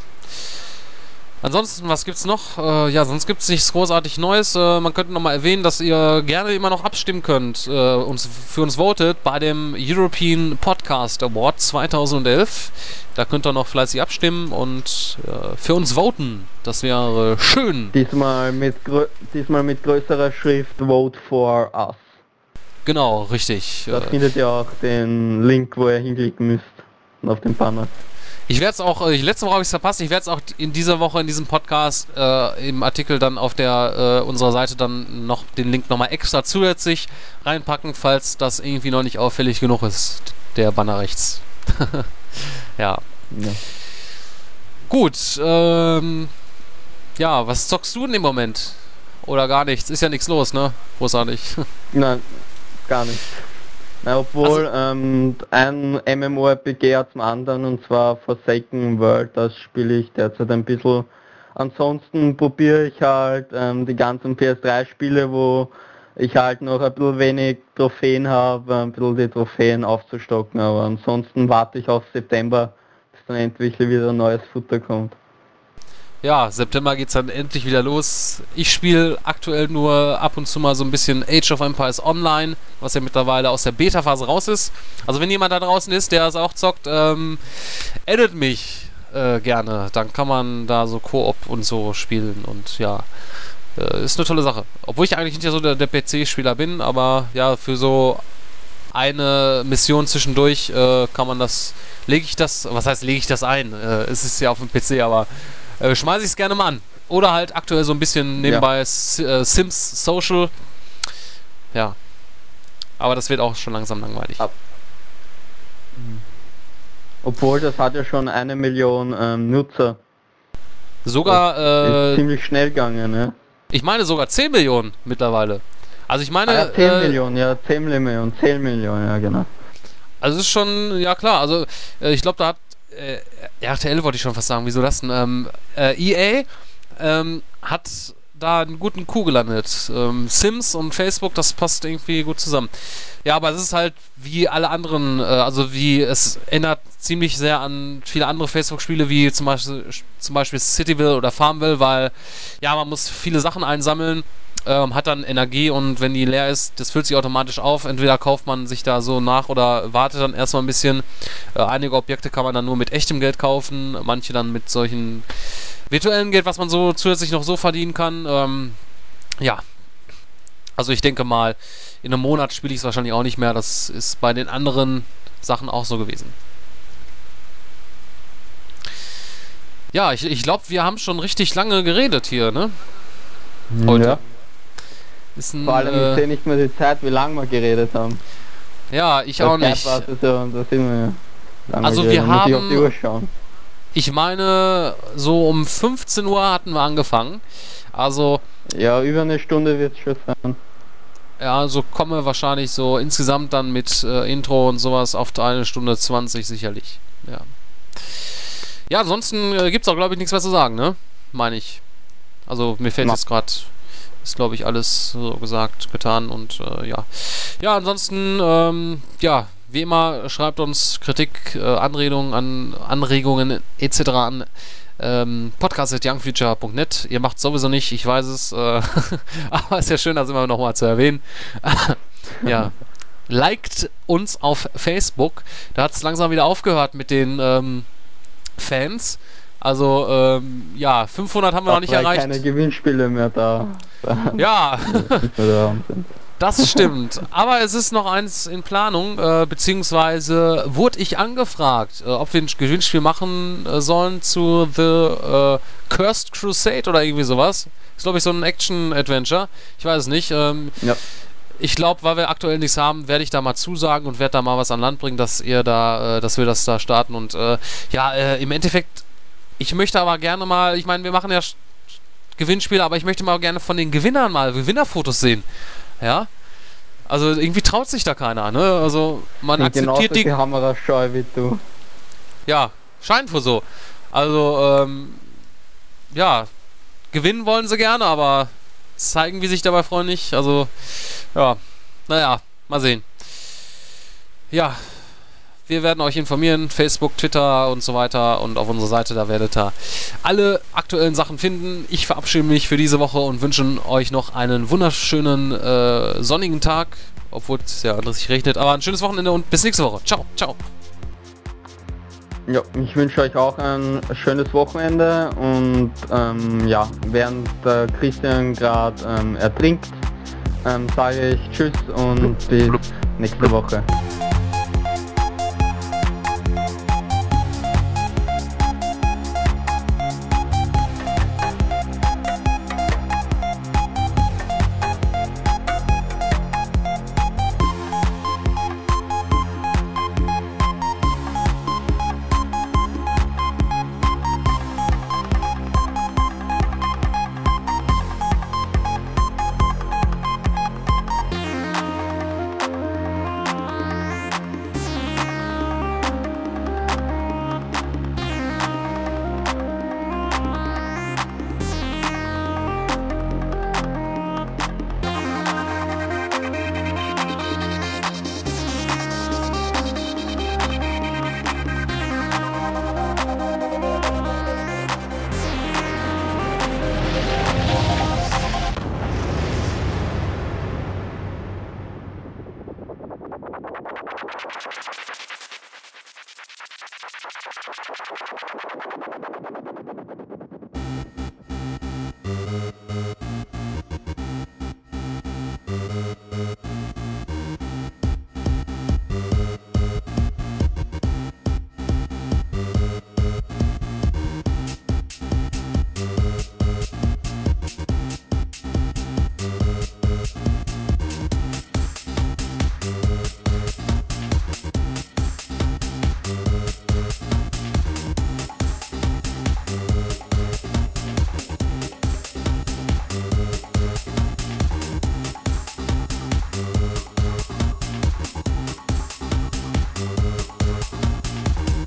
Ansonsten, was gibt's noch? Äh, ja, sonst gibt's nichts großartig Neues. Äh, man könnte nochmal erwähnen, dass ihr gerne immer noch abstimmen könnt, äh, uns, für uns votet bei dem European Podcast Award 2011. Da könnt ihr noch fleißig abstimmen und äh, für uns voten. Das wäre schön.
Diesmal mit diesmal mit größerer Schrift Vote for Us.
Genau, richtig.
Da
Äh,
findet ihr auch den Link, wo ihr hinklicken müsst. Auf dem Banner.
Ich werde es auch, äh, letzte Woche habe ich es verpasst, ich werde es auch in dieser Woche in diesem Podcast äh, im Artikel dann auf der äh, unserer Seite dann noch den Link nochmal extra zusätzlich reinpacken, falls das irgendwie noch nicht auffällig genug ist, der Banner rechts. ja.
Ja.
Gut, ähm, ja, was zockst du in dem Moment? oder gar nichts? Ist ja nichts los, ne? Großartig.
Nein, gar nicht. Na, obwohl
Also-
ähm, ein MMORPG hat zum anderen und zwar Forsaken World, das spiele ich derzeit ein bisschen. Ansonsten probiere ich halt ähm, die ganzen PS3-Spiele, wo ich halt noch ein bisschen wenig Trophäen habe, ein bisschen die Trophäen aufzustocken, aber ansonsten warte ich auf September, bis dann endlich wieder neues Futter kommt.
Ja, September geht's dann endlich wieder los. Ich spiele aktuell nur ab und zu mal so ein bisschen Age of Empires Online, was ja mittlerweile aus der Beta-Phase raus ist. Also wenn jemand da draußen ist, der es auch zockt, ähm, addet mich äh, gerne. Dann kann man da so Koop und so spielen und ja, äh, ist eine tolle Sache. Obwohl ich eigentlich nicht so der, der PC-Spieler bin, aber ja, für so eine Mission zwischendurch äh, kann man das, lege ich das, was heißt lege ich das ein? Äh, es ist ja auf dem PC, aber äh, schmeiße ich es gerne mal an. Oder halt aktuell so ein bisschen nebenbei S äh, Sims Social. Ja. Aber das wird auch schon langsam langweilig.
Ab- Obwohl das hat ja schon eine Million ähm, Nutzer.
Sogar, äh,
ziemlich schnell gegangen, ne?
ich meine sogar 10 Millionen mittlerweile. Also ich meine,
Ah, ja, 10
äh,
Millionen, ja, 10 Millionen, 10 Millionen, ja genau.
Also es ist schon, ja klar, also äh, ich glaube, da hat äh, RTL wollte ich schon fast sagen, wieso das denn? Ähm, äh, EA ähm, hat da einen guten Coup gelandet. Ähm, Sims und Facebook, das passt irgendwie gut zusammen. Ja, aber es ist halt wie alle anderen, äh, also wie es erinnert ziemlich sehr an viele andere Facebook-Spiele, wie zum Beispiel, zum Beispiel Cityville oder Farmville, weil ja, man muss viele Sachen einsammeln, ähm, hat dann Energie und wenn die leer ist, das füllt sich automatisch auf. Entweder kauft man sich da so nach oder wartet dann erstmal ein bisschen. Äh, einige Objekte kann man dann nur mit echtem Geld kaufen, manche dann mit solchen virtuellen Geld, was man so zusätzlich noch so verdienen kann. Ähm, ja. Also ich denke mal, in einem Monat spiele ich es wahrscheinlich auch nicht mehr. Das ist bei den anderen Sachen auch so gewesen. Ja, ich, ich glaube, wir haben schon richtig lange geredet hier, ne? Heute.
Ja.
Ein,
Vor allem,
äh,
ich sehe nicht mehr die Zeit, wie lange wir geredet haben.
ja, ich
Bei
auch nicht.
war's ja so, da sind wir
Also wir
ich
haben-
schauen.
Ich meine, so um 15 Uhr hatten wir angefangen. Also,
Ja, über eine Stunde wird es schon sein.
ja, so kommen wir wahrscheinlich so insgesamt dann mit äh, Intro und sowas auf eine Stunde 20 sicherlich. Ja. Ja, ansonsten äh, gibt's auch, glaube ich, nichts mehr zu sagen, ne? Meine ich. Also, mir fällt
Na.
jetzt gerade, ist, glaube ich, alles so gesagt, getan und äh, ja. Ja, ansonsten, ähm, ja, wie immer, schreibt uns Kritik, äh, Anregungen, an, Anregungen etc. an ähm, podcast.youngfuture.net. Ihr macht sowieso nicht, ich weiß es, äh, aber ist ja schön, das immer nochmal zu erwähnen. ja. Liked uns auf Facebook. Da hat es langsam wieder aufgehört mit den ähm, Fans. Also, ähm, ja, 500 haben wir noch nicht erreicht.
keine Gewinnspiele mehr da,
Ja, das stimmt. Aber es ist noch eins in Planung, äh, beziehungsweise wurde ich angefragt, äh, ob wir ein Gewinnspiel machen äh, sollen zu The äh, Cursed Crusade oder irgendwie sowas. Ist, glaube ich, so ein Action-Adventure. Ich weiß es nicht. Ähm,
Ja.
Ich glaube, weil wir aktuell nichts haben, werde ich da mal zusagen und werde da mal was an Land bringen, dass ihr da, äh, dass wir das da starten. Und äh, ja, im Endeffekt, ich möchte aber gerne mal, ich meine, wir machen ja Gewinnspiele, aber ich möchte mal gerne von den Gewinnern mal Gewinnerfotos sehen. Ja. Also irgendwie traut sich da keiner, ne? Also man
genauso
akzeptiert die.
die Kamerascheu wie du.
Ja, scheint wohl so. Also, ähm, ja, gewinnen wollen sie gerne, aber zeigen wie sich dabei freuen nicht. Also, ja, naja, mal sehen. Ja, wir werden euch informieren, Facebook, Twitter und so weiter und auf unserer Seite, da werdet ihr alle aktuellen Sachen finden. Ich verabschiede mich für diese Woche und wünsche euch noch einen wunderschönen äh, sonnigen Tag, obwohl es ja richtig regnet, aber ein schönes Wochenende und bis nächste Woche. Ciao, ciao.
Ja, ich wünsche euch auch ein schönes Wochenende und ähm, ja, während der Christian gerade ähm, ertrinkt, ähm, sage ich Tschüss und bis nächste Woche.